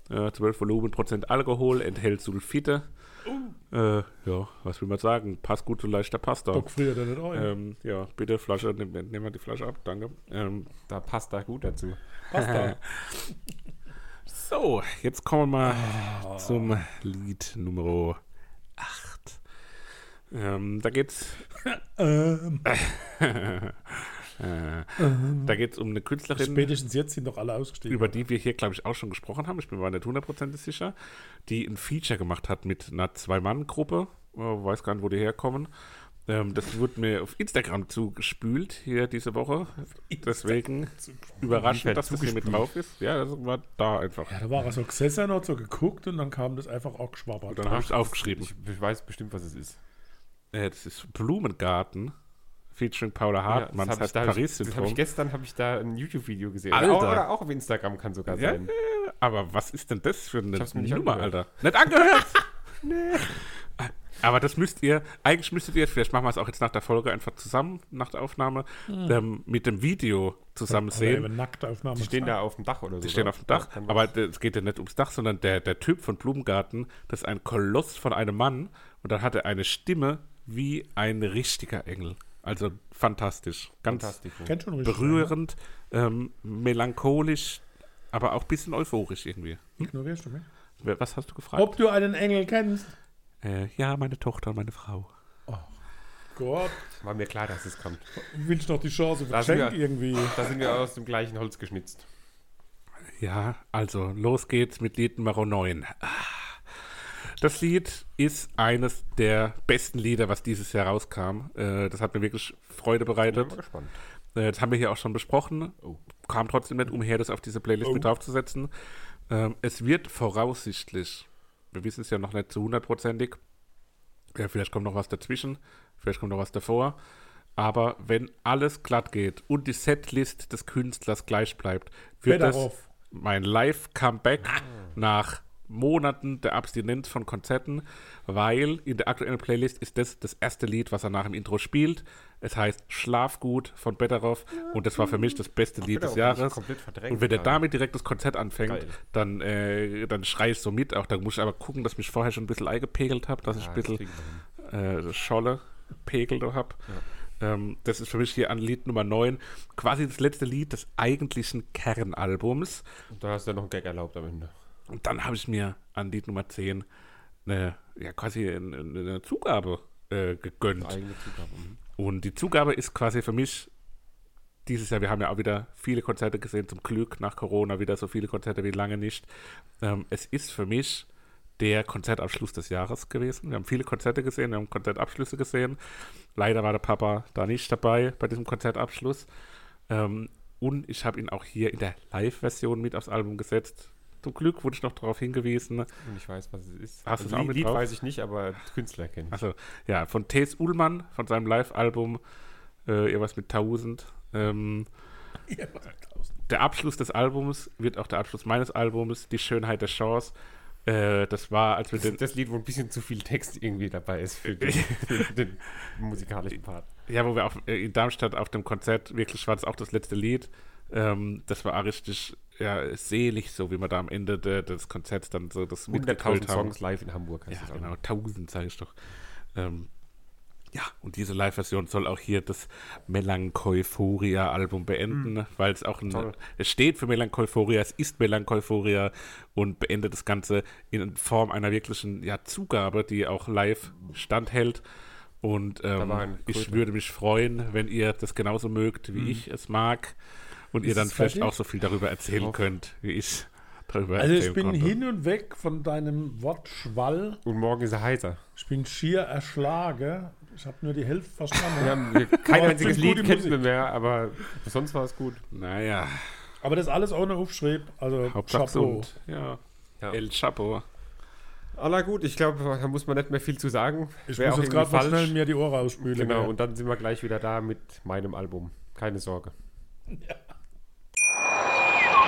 Äh, 12 Volumenprozent Alkohol, enthält Sulfite. Äh, ja, was will man sagen? Passt gut zu leichter Pasta. Doch friert er nicht ein. Ähm, ja, bitte Flasche, nehmen nehm mal die Flasche ab, danke. Ähm, Da passt da gut dazu. Passt da. so, jetzt kommen wir mal Ah. zum Lied Nummer 8. Ähm, da geht's ähm, äh, da geht's um eine Künstlerin. spätestens jetzt sind doch alle ausgestiegen. über die wir hier, glaube ich, auch schon gesprochen haben. Ich bin mir nicht hundertprozentig sicher. Die ein Feature gemacht hat mit einer Zwei-Mann-Gruppe. Äh, weiß gar nicht, wo die herkommen. Ähm, das wurde mir auf Instagram zugespült hier diese Woche. Deswegen überraschend, dass das hier mit drauf ist. Ja, das war da einfach. ja, da war er so gesessen und hat so geguckt und dann kam das einfach auch geschwabbert. Und dann habe ich es aufgeschrieben. Ich, ich weiß bestimmt, was es ist. Äh, das ist Blumengarten featuring Paula Hartmann, das das, hab ich- heißt hab ich- Paris-Syndrom. ich gestern habe ich da ein YouTube-Video gesehen. Alter. Oder auch, oder auch auf Instagram kann sogar Ja, sein. aber was ist denn das für eine Nummer, angehört. Alter? Nicht angehört? nee. Aber das müsst ihr, eigentlich müsstet ihr, vielleicht machen wir es auch jetzt nach der Folge einfach zusammen, nach der Aufnahme, ähm, mit dem Video zusammen Oder sehen. eben Nacktaufnahme. Die stehen da auf dem Dach oder so. Die stehen oder? auf dem Dach, Ja, aber es geht ja nicht ums Dach, sondern der, der Typ von Blumengarten, das ist ein Koloss von einem Mann und dann hat er eine Stimme wie ein richtiger Engel. Also fantastisch. Ganz berührend, ähm, melancholisch, aber auch ein bisschen euphorisch irgendwie. Ignorierst du mich? Was hast du gefragt? Ob du einen Engel kennst? Äh, ja, meine Tochter und meine Frau. Gott, War mir klar, dass es kommt. du willst doch die Chance wir- irgendwie. Da sind wir aus dem gleichen Holz geschnitzt. Ja, also los geht's mit Lied Nummer 9. Ah. Das Lied ist eines der besten Lieder, was dieses Jahr rauskam. Äh, das hat mir wirklich Freude Bin bereitet. mal gespannt. Äh, das haben wir hier auch schon besprochen. Kam trotzdem nicht umher, das auf diese Playlist mit draufzusetzen. Ähm, es wird voraussichtlich, wir wissen es ja noch nicht zu hundertprozentig, ja, vielleicht kommt noch was dazwischen, vielleicht kommt noch was davor. Aber wenn alles glatt geht und die Setlist des Künstlers gleich bleibt, wird das mein Live-Comeback nach Monaten der Abstinenz von Konzerten, weil in der aktuellen Playlist ist das das erste Lied, was er nach dem Intro spielt. Es heißt Schlafgut von Betteroff und das war für mich das beste Lied des ich Jahres. Und wenn er damit direkt das Konzert anfängt, Geil. dann, äh, dann schrei ich so mit. Auch da muss ich aber gucken, dass ich mich vorher schon ein bisschen eingepegelt habe, dass ich Ja, ein das bisschen äh, Scholle Pegel da habe. Ähm, das ist für mich hier an Lied Nummer 9, quasi das letzte Lied des eigentlichen Kernalbums. Und da hast du ja noch einen Gag erlaubt am Ende. Und dann habe ich mir an Lied Nummer 10 eine, ja, quasi eine, eine Zugabe äh, gegönnt. Eigene Zugabe. Mhm. Und die Zugabe ist quasi für mich dieses Jahr, wir haben ja auch wieder viele Konzerte gesehen, zum Glück nach Corona wieder so viele Konzerte wie lange nicht. Ähm, es ist für mich der Konzertabschluss des Jahres gewesen. Wir haben viele Konzerte gesehen, wir haben Konzertabschlüsse gesehen. Leider war der Papa da nicht dabei bei diesem Konzertabschluss. Ähm, und ich habe ihn auch hier in der Live-Version mit aufs Album gesetzt. Zum Glück wurde ich noch darauf hingewiesen. Und ich weiß, was es ist. Hast du es Also auch Lied, mit Lied drauf? weiß ich nicht, aber Künstler kenne ich. Also, ja, von T.S. Ullmann, von seinem Live-Album, äh, irgendwas mit 1000. Ähm, der Abschluss des Albums wird auch der Abschluss meines Albums, Die Schönheit der Chance. Äh, das war, als wir Das den, das Lied, wo ein bisschen zu viel Text irgendwie dabei ist für den, für den musikalischen Part. ja, wo wir auch äh, in Darmstadt auf dem Konzert, wirklich war das auch das letzte Lied. Ähm, das war auch richtig ja, selig, so wie wir da am Ende de, des Konzerts dann so das 100.000 mitgegrölt haben. Songs live in Hamburg. heißt Ja, genau, 1000, sage ich doch. Ähm, ja, und diese Live-Version soll auch hier das Melancholia-Album beenden, weil es auch ein, Toll. es steht für Melancholia, es ist Melancholia und beendet das Ganze in Form einer wirklichen ja, Zugabe, die auch live standhält. Und ähm, ich würde mich freuen, wenn ihr das genauso mögt, wie ich es mag. Und ihr dann vielleicht fertig? auch so viel darüber erzählen könnt, wie ich darüber Also ich erzählen bin konnte. hin und weg von deinem Wortschwall. Und morgen ist er heiser. Ich bin schier erschlagen. Ich habe nur die Hälfte verstanden. Wir haben kein einziges Lied kennen wir mehr, aber sonst war es gut. Naja, Aber das alles ohne Aufschrieb. Also Hauptsache Chapeau. gesund. Ja. Ja. El Chapo. Aller gut, ich glaube, da muss man nicht mehr viel zu sagen. Ich Wär muss auch jetzt gerade schnell mir die Ohren ausspülen. Genau, gell. und dann sind wir gleich wieder da mit meinem Album. Keine Sorge. Man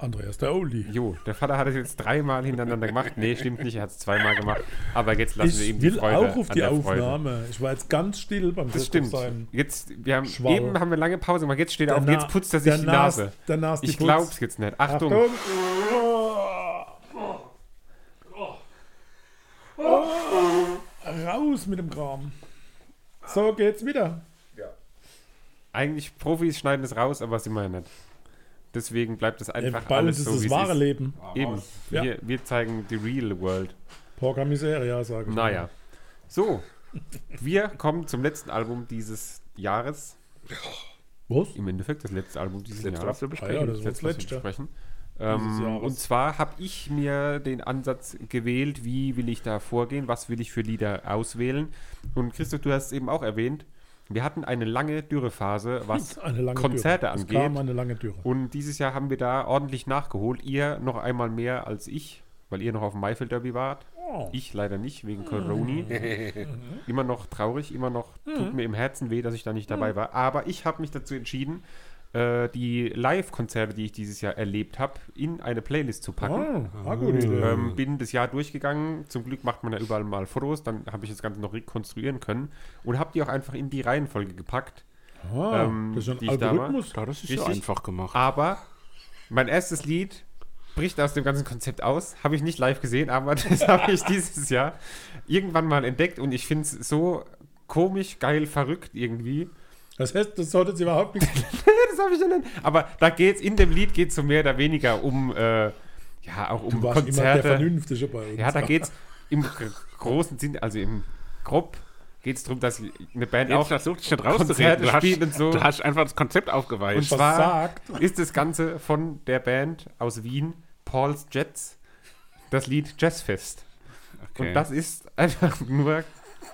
Andreas, der Oldie. Jo, der Vater hat es jetzt dreimal hintereinander gemacht. Nee, stimmt nicht, er hat es zweimal gemacht. Aber jetzt lassen wir ihm Ich die will Freude auch auf an die der Freude. Aufnahme. Ich war jetzt ganz still beim Das stimmt. sein. Jetzt, wir haben, eben haben wir lange Pause gemacht. Jetzt steht er auf, jetzt putzt er sich die Nas- Nase. der Nas- ich Putz. glaub's jetzt nicht. Achtung. Achtung! Raus mit dem Kram. So geht's wieder. Eigentlich Profis schneiden es raus, aber sind wir ja nicht. Deswegen bleibt es einfach Bei alles uns ist so, das wie es wahre ist. Leben. Eben. Ja. Wir, wir zeigen die real world. Porca Miseria, sage ich. Naja. So, Wir kommen zum letzten Album dieses Jahres. Was? Im Endeffekt das letzte Album dieses letzte, Jahres. was wir Ah besprechen. ja, das Das letzte, besprechen. Ähm, Jahres. und zwar habe ich mir den Ansatz gewählt, wie will ich da vorgehen, was will ich für Lieder auswählen. Und Christoph, du hast es eben auch erwähnt, wir hatten eine lange Dürrephase, was lange Konzerte Dürre. Es angeht. kam eine lange Dürre. Und dieses Jahr haben wir da ordentlich nachgeholt. Ihr noch einmal mehr als ich, weil ihr noch auf dem Maifeld Derby wart. Oh. Ich leider nicht, wegen Coroni. immer noch traurig, immer noch tut mir im Herzen weh, dass ich da nicht dabei war. Aber ich habe mich dazu entschieden, äh, die Live-Konzerte, die ich dieses Jahr erlebt habe, in eine Playlist zu packen. Ah, ah, gute Idee. Ähm, bin das Jahr durchgegangen. Zum Glück macht man ja überall mal Fotos. Dann habe ich das Ganze noch rekonstruieren können. Und habe die auch einfach in die Reihenfolge gepackt. ah, ähm, das ist die ein ich da. Algorithmus. Ja, das ist ja Richtig. einfach gemacht. Aber mein erstes Lied bricht aus dem ganzen Konzept aus. Habe ich nicht live gesehen, aber das habe ich dieses Jahr irgendwann mal entdeckt und ich finde es so komisch, geil, verrückt irgendwie. Das heißt, das sollte sie überhaupt nicht. das habe ich ja nicht. Aber da geht's in dem Lied geht es so mehr oder weniger um äh, ja auch um Du warst immer der Konzerte. Vernünftige bei uns. Ja, da geht es im gr- großen Sinn, also im grob geht es darum, dass eine Band Jetzt auch versuch dich nicht Konzerte rauszureden. Du hast, spielen und so. du hast einfach das Konzept Und aufgeweicht. zwar Versagt. ist das Ganze von der Band aus Wien, Paul's Jets, das Lied Jazzfest. Okay. Und das ist einfach nur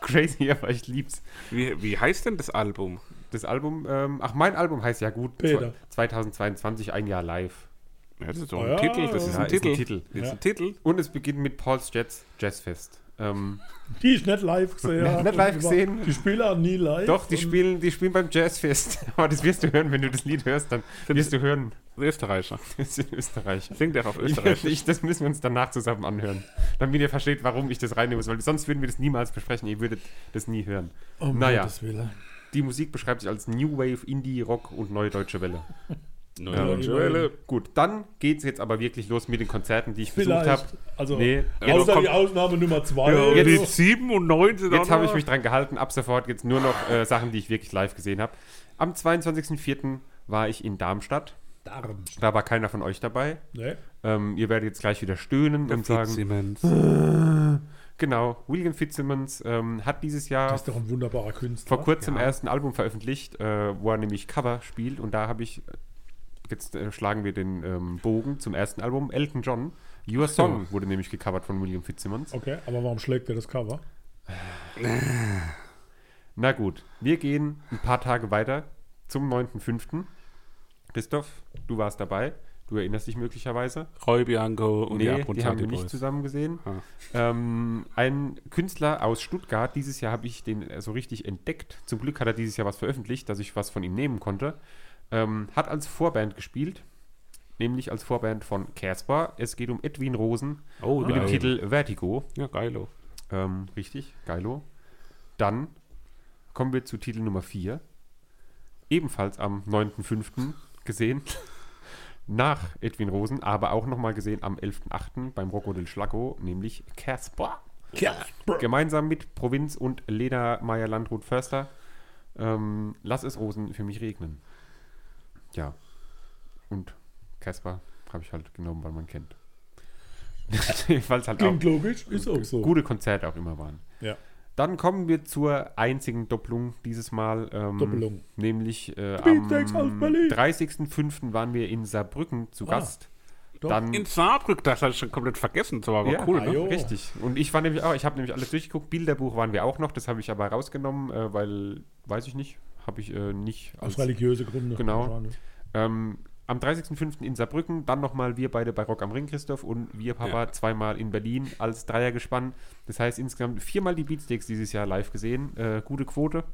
crazy, aber ich lieb's. wie, wie heißt denn das Album? Das Album, ähm, ach, mein Album heißt ja gut, Peter. 2022, ein Jahr live. Ja, das ist doch ein ja, Titel. Das ist ja, ein ist ein Titel. Titel. Das ist ein Titel. Und es beginnt mit Paul's Jets Jazzfest. Ähm, Die ich nicht live gesehen habe. Nicht live gesehen. Die spielen auch nie live. doch, die spielen, die spielen beim Jazzfest. aber das wirst du hören, wenn du das Lied hörst, dann wirst du hören, Österreicher. das sind Österreicher. Singt er auf Ich, Österreichisch. ich, das müssen wir uns danach zusammen anhören. Damit ihr versteht, warum ich das reinnehme. Weil sonst würden wir das niemals besprechen. Ihr würdet das nie hören. Um Naja. Gottes Willen. Die Musik beschreibt sich als New Wave, Indie, Rock und Neue Deutsche Welle. Neue Ja. Deutsche Welle. Gut, dann geht es jetzt aber wirklich los mit den Konzerten, die ich besucht habe. Vielleicht. Also, Nee, Ja, außer doch, die kommt- Ausnahme Nummer zwei. Ja, oder die so. 7 und 9 sind Jetzt habe ich mich dran gehalten. Ab sofort jetzt nur noch äh, Sachen, die ich wirklich live gesehen habe. Am 22.04. war ich in Darmstadt. Darmstadt. Da war keiner von euch dabei. Nee. Ähm, ihr werdet jetzt gleich wieder stöhnen und sagen, Siemens. genau, William Fitzsimmons ähm, hat dieses Jahr Das ist doch ein wunderbarer Künstler. vor kurzem erst ein Album veröffentlicht, äh, wo er nämlich Cover spielt und da habe ich, jetzt äh, schlagen wir den ähm, Bogen zum ersten Album, Elton John. Your Song wurde nämlich gecovert von William Fitzsimmons. Okay, aber warum schlägt er das Cover? Na gut, wir gehen ein paar Tage weiter zum 9.5. Christoph, du warst dabei. Du erinnerst dich möglicherweise. Roy Bianco und die nee, und die haben wir Boys. nicht zusammen gesehen. Ah. Ähm, ein Künstler aus Stuttgart, dieses Jahr habe ich den äh, so richtig entdeckt. Zum Glück hat er dieses Jahr was veröffentlicht, dass ich was von ihm nehmen konnte. Ähm, hat als Vorband gespielt, nämlich als Vorband von Casper. Es geht um Edwin Rosen Oh, mit dem geil. Titel Vertigo. Ja, geilo. Ähm, richtig, geilo. Dann kommen wir zu Titel Nummer 4. Ebenfalls am 9.5. gesehen. Nach Edwin Rosen, aber auch nochmal gesehen am 11.8. beim Rocco del Schlago, nämlich Casper. Gemeinsam mit Provinz und Lena Meyer-Landrut-Förster. Ähm, Lass es Rosen für mich regnen. Ja. Und Casper habe ich halt genommen, weil man kennt. weil es halt auch Klingt logisch, ist auch so. gute Konzerte auch immer waren. Ja. Dann kommen wir zur einzigen Doppelung dieses Mal. Ähm, Doppelung. Nämlich äh, am Beatsteaks aus Berlin. 30.05. waren wir in Saarbrücken zu Ah, Gast. Dann, In Saarbrück, das hatte ich schon komplett vergessen. Das war aber ja, cool, ah, ne? jo. richtig. Und ich war nämlich auch, ich habe nämlich alles durchgeguckt. Bilderbuch waren wir auch noch, das habe ich aber rausgenommen, äh, weil, weiß ich nicht, habe ich äh, nicht Aus religiöse Gründen. Genau. Ähm, am 30.05. in Saarbrücken, dann nochmal wir beide bei Rock am Ring, Christoph, und wir Papa Ja. zweimal in Berlin als Dreiergespann. Das heißt insgesamt viermal die Beatsteaks dieses Jahr live gesehen. Äh, gute Quote.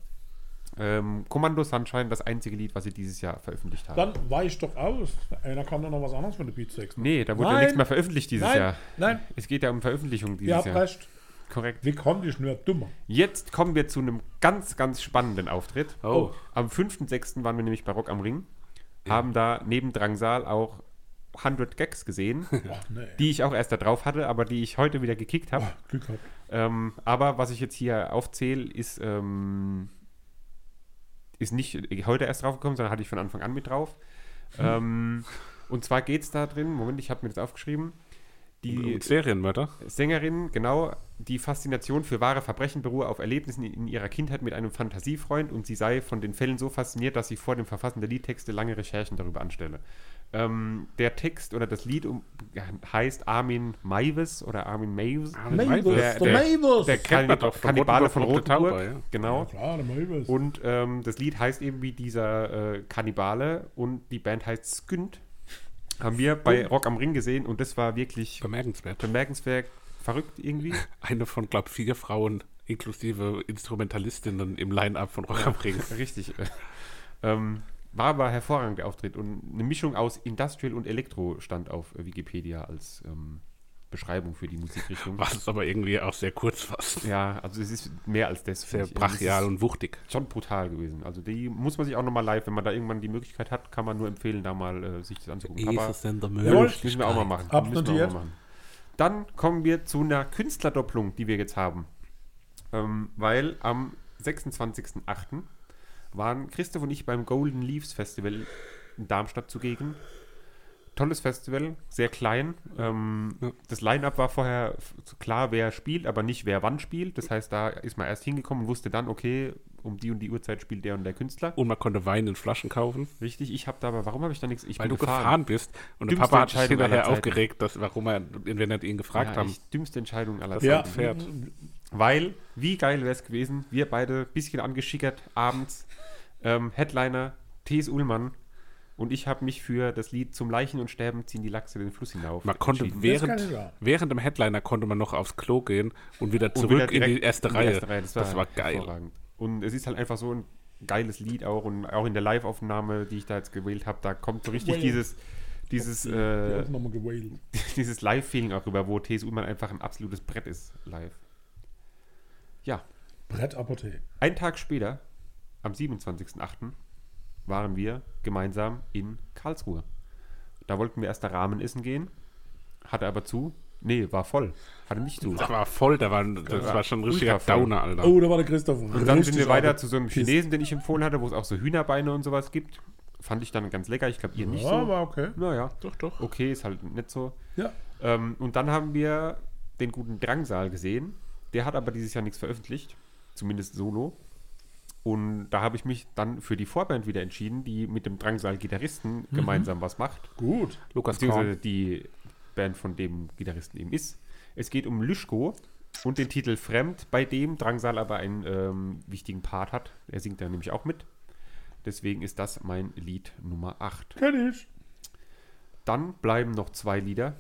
Ähm, Kommando Sunshine, das einzige Lied, was sie dieses Jahr veröffentlicht haben. Dann weich doch aus. Ey, da kam doch noch was anderes von den Beatsteaks. nee, da wurde ja Nein. nichts mehr veröffentlicht dieses nein, Jahr. nein, Es geht ja um Veröffentlichung ihr dieses habt Jahr. recht. Korrekt. Wie konnte ich nur dummer? Jetzt kommen wir zu einem ganz, ganz spannenden Auftritt. Oh. Am 5.6. waren wir nämlich bei Rock am Ring, haben da neben Drangsal auch 100 Gags gesehen. Ach, nee. die ich auch erst da drauf hatte, aber die ich heute wieder gekickt habe. Glück gehabt. Ähm, aber was ich jetzt hier aufzähle, ist, ähm, ist nicht heute erst drauf gekommen, sondern hatte ich von Anfang an mit drauf. Ähm, und zwar geht es da drin, Moment, ich habe mir das aufgeschrieben. Die Und Serienmörder. Sängerin, genau, die Faszination für wahre Verbrechen beruhe auf Erlebnissen in ihrer Kindheit mit einem Fantasiefreund und sie sei von den Fällen so fasziniert, dass sie vor dem Verfassen der Liedtexte lange Recherchen darüber anstelle. Ähm, der Text oder das Lied um, ja, heißt Armin Maivis oder Armin Mavis. Mavis, Der- der der- Mavis. Der man doch von Kannibale von Rotenburg. Tauber, ja. Genau. Klar, der Mavis. Und ähm, das Lied heißt eben wie dieser äh, Kannibale und die Band heißt Skünd. Haben wir bei Rock am Ring gesehen und das war wirklich Bemerkenswert. bemerkenswert, verrückt irgendwie. Eine von, glaube vier Frauen inklusive Instrumentalistinnen im Line-Up von Rock am Ring. Richtig. äh, ähm, war aber hervorragend der Auftritt und eine Mischung aus Industrial und Elektro stand auf äh, Wikipedia als ähm, Beschreibung für die Musikrichtung. Was es aber irgendwie auch sehr kurz fasst. Ja, also es ist mehr als das. Sehr es brachial ist und wuchtig. Schon brutal gewesen. Also die muss man sich auch nochmal live, wenn man da irgendwann die Möglichkeit hat, kann man nur empfehlen, da mal äh, sich das anzugucken. Aber müssen wir auch mal machen. Abnotiert. Müssen wir auch mal machen. Dann kommen wir zu einer Künstlerdopplung, die wir jetzt haben. Ähm, weil am 26.08. waren Christoph und ich beim Golden Leaves Festival in Darmstadt zugegen. Tolles Festival, sehr klein. Ähm, Das Line-Up war vorher klar, wer spielt, aber nicht wer wann spielt. Das heißt, da ist man erst hingekommen und wusste dann, okay, um die und die Uhrzeit spielt der und der Künstler. Und man konnte Wein in Flaschen kaufen, Richtig, ich habe da aber, warum habe ich da nichts? Ich weil du bin gefahren, bist. Und der Papa hat sich hinterher aufgeregt, dass, warum er, wenn nicht ihn gefragt ja, haben. dümmste Entscheidung aller Ja. Zeiten. Pferd. Weil, wie geil wäre es gewesen, wir beide bisschen angeschickert abends, ähm, Headliner, T.S. Ullmann und ich habe mich für das Lied Zum Leichen und Sterben ziehen die Lachse den Fluss hinauf. Man konnte während, während dem Headliner konnte man noch aufs Klo gehen und wieder Und zurück wieder in direkt die erste in Reihe. Das war, geil. hervorragend. Und es ist halt einfach so ein geiles Lied auch und auch in der Live-Aufnahme, die ich da jetzt gewählt habe, da kommt so richtig Well. dieses, dieses, Die äh, dieses Live-Feeling auch rüber, wo T.S. Ullmann einfach ein absolutes Brett ist live. Ja, Brettapotheke. Einen Tag später, am 27.08., waren wir gemeinsam in Karlsruhe. Da wollten wir erst der Rahmen essen gehen, hatte aber zu. Nee, war voll. Hatte nicht zu. Das war voll, da war, das war schon ein richtiger. Downer, Alter. Oh, da war der Christoph. Und dann sind wir weiter zu so einem Chinesen, den ich empfohlen hatte, wo es auch so Hühnerbeine und sowas gibt. Fand ich dann ganz lecker. Ich glaube, ihr nicht Ja, so. war okay. Naja, Doch, doch. okay, ist halt nicht so. Ja. Ähm, und dann haben wir den guten Drangsal gesehen. Der hat aber dieses Jahr nichts veröffentlicht, zumindest solo. Und da habe ich mich dann für die Vorband wieder entschieden, die mit dem Drangsal-Gitarristen gemeinsam was macht. Gut. Lukas Beziehungsweise Korn. die Band von dem Gitarristen eben ist. Es geht um Lüschko und den Titel Fremd, bei dem Drangsal aber einen ähm, wichtigen Part hat. Er singt da nämlich auch mit. Deswegen ist das mein Lied Nummer 8. Kenn ich. Dann bleiben noch zwei Lieder.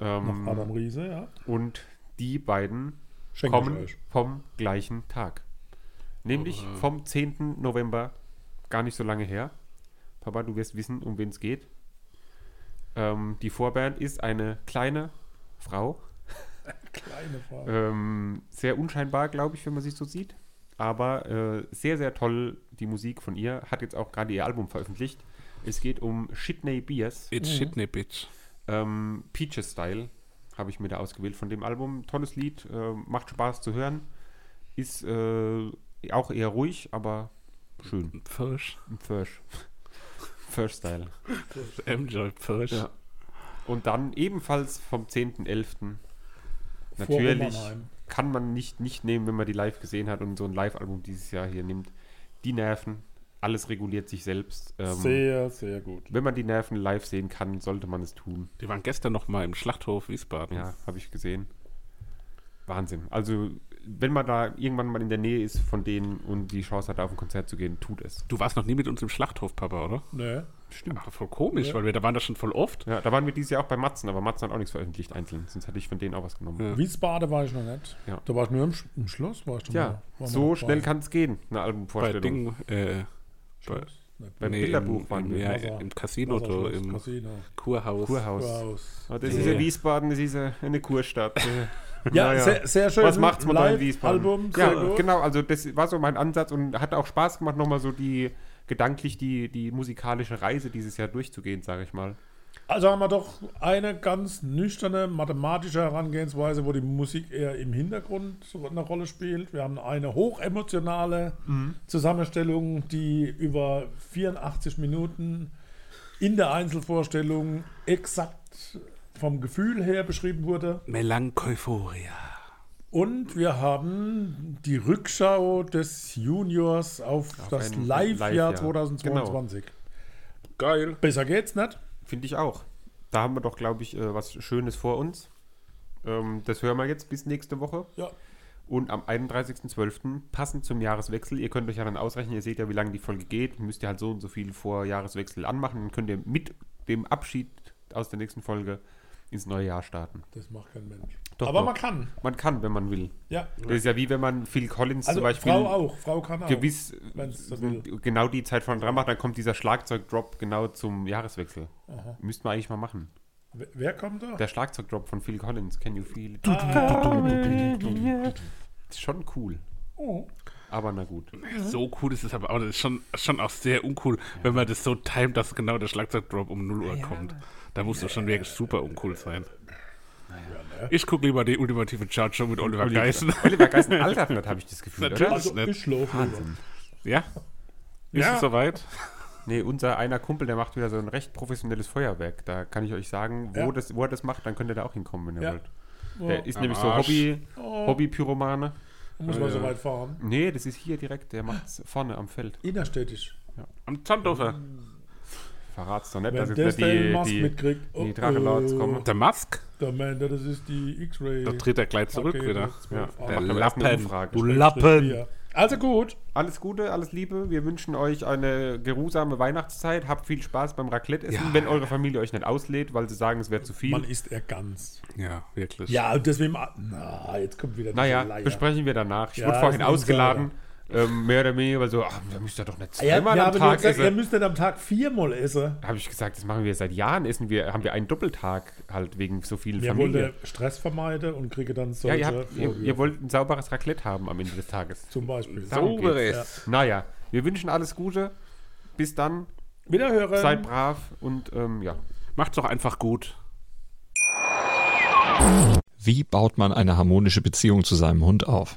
Ähm, Noch Adam Riese, ja. und die beiden Schenke ich kommen vom gleichen Tag. Nämlich vom 10. November, gar nicht so lange her. Papa, du wirst wissen, um wen es geht. Ähm, die Vorband ist eine kleine Frau, Kleine Frau. ähm, sehr unscheinbar, glaube ich, wenn man sich so sieht. Aber äh, sehr, sehr toll die Musik von ihr. Hat jetzt auch gerade ihr Album veröffentlicht. Es geht um Shitney Beers. It's Shitney Bitch. Ähm, Peaches Style habe ich mir da ausgewählt von dem Album. Tolles Lied, äh, macht Spaß zu hören. Ist äh, auch eher ruhig, aber schön. Pfirsch. First. First Style. Enjoy Pfirsch. Ja. Und dann ebenfalls vom 10.11. Vor Natürlich kann man nicht, nicht nehmen, wenn man die live gesehen hat und so ein Live-Album dieses Jahr hier nimmt. Die Nerven, alles reguliert sich selbst. Ähm, Sehr, sehr gut. wenn man die Nerven live sehen kann, sollte man es tun. Die waren gestern noch mal im Schlachthof Wiesbaden. Ja, habe ich gesehen. Wahnsinn. Also, wenn man da irgendwann mal in der Nähe ist von denen und die Chance hat, auf ein Konzert zu gehen, tut es. Du warst noch nie mit uns im Schlachthof, Papa, oder? Nee. Stimmt. Ach, voll komisch, Ja. weil wir da waren das schon voll oft. Ja, da waren wir dieses Jahr auch bei Matzen, aber Matzen hat auch nichts veröffentlicht einzeln. Sonst hätte ich von denen auch was genommen. Ja. Wiesbaden war ich noch nicht. Ja. Da war ich nur im, Sch im Schloss. War ich da Tja, mal. War so schnell kann es gehen, eine Bei Albumvorstellung. Ding, äh, Schloss. Beim nee, Bilderbuch im, waren im, wir. ja, Wasser- im Casino, da, im Casino. Kurhaus. Kurhaus. Kurhaus. Ah, das ist Nee. ja Wiesbaden, das ist ja eine Kurstadt. Ja, naja. sehr, sehr schön. Was macht's man da in Wiesbaden? Album, Ja, gut. genau, also das war so mein Ansatz und hat auch Spaß gemacht, nochmal so die gedanklich die, die musikalische Reise dieses Jahr durchzugehen, sage ich mal. Also haben wir doch eine ganz nüchterne mathematische Herangehensweise, wo die Musik eher im Hintergrund eine Rolle spielt. Wir haben eine hochemotionale Zusammenstellung, die über 84 Minuten in der Einzelvorstellung exakt vom Gefühl her beschrieben wurde. Melancholia. Und wir haben die Rückschau des Juniors auf, das ein Live-Jahr Live-Jahr. 2022. Geil. Besser geht's nicht? Finde ich auch. Da haben wir doch, glaube ich, äh, was Schönes vor uns. Ähm, das hören wir jetzt bis nächste Woche. Ja. Und am 31.12. passend zum Jahreswechsel, ihr könnt euch ja dann ausrechnen, ihr seht ja, wie lange die Folge geht, müsst ihr halt so und so viel vor Jahreswechsel anmachen. Dann könnt ihr mit dem Abschied aus der nächsten Folge ins neue Jahr starten. Das macht kein Mensch. Doch, Aber doch. man kann. Man kann, wenn man will. Ja. Das ist ja wie wenn man Phil Collins Also zum Beispiel Frau auch. Frau kann auch. gewiss genau die Zeit von dran macht, dann kommt dieser Schlagzeugdrop genau zum Jahreswechsel. Müssten wir eigentlich mal machen. Wer- Wer kommt da? Der Schlagzeugdrop von Phil Collins, Can You Feel It? Ist schon cool. Oh. Aber na gut. So cool ist es aber auch. Das ist schon, schon auch sehr uncool, wenn man das so timet, dass genau der Schlagzeugdrop um 0 Uhr kommt. Da muss das schon wirklich super uncool sein. Ich gucke lieber die ultimative Chart-Show mit Oliver Geissen. Oliver Geist altert nicht, habe ich das Gefühl, Natürlich. oder? Also nett. ich lieber. Ja? Ist Ja. es soweit? Nee, unser einer Kumpel, der macht wieder so ein recht professionelles Feuerwerk. Da kann ich euch sagen, wo, Ja. das, wo er das macht, dann könnt ihr da auch hinkommen, wenn ihr Ja. wollt. Der ist Am nämlich so Arsch. Hobby, Oh. Hobby-Pyromane. muss man so weit fahren. Nee, das ist hier direkt, der macht es vorne am Feld. Innerstädtisch. Am Zandhofer. Verrat's doch nicht, Wenn dass das jetzt der nicht Mast die, die, die Drachenlords oh, kommen. Der Musk? Der Mender, das ist die X-Ray. Da dreht er gleich zurück Pakete, wieder. 12 Ja, der Lappen. Du Lappen. Also gut. Alles Gute, alles Liebe. Wir wünschen euch eine geruhsame Weihnachtszeit. Habt viel Spaß beim Raclette essen, Ja. wenn eure Familie euch nicht auslädt, weil sie sagen, es wäre zu viel. Man isst er ganz. Ja, wirklich. Ja, und deswegen. Na, jetzt kommt wieder naja, Leier. besprechen wir danach. Ich Ja, wurde vorhin ausgeladen, ähm, mehr oder weniger, weil so, ach, da müsst ihr doch nicht Ah, Ja, zweimal ja, am aber du hast Tag gesagt, ihr essen. müsst nicht am Tag viermal essen. Habe ich gesagt, das machen wir seit Jahren. Essen wir, haben wir einen Doppeltag halt wegen so viel Wir Familie. wollen Stress vermeiden und kriege dann Ja, solche ihr, habt, ihr, ihr wollt ein sauberes Raclette haben am Ende des Tages. zum Beispiel. Sauberes. Naja, wir wünschen alles Gute. Bis dann. Wiederhören. Seid brav und ähm, ja. Macht's doch einfach gut. Wie baut man eine harmonische Beziehung zu seinem Hund auf?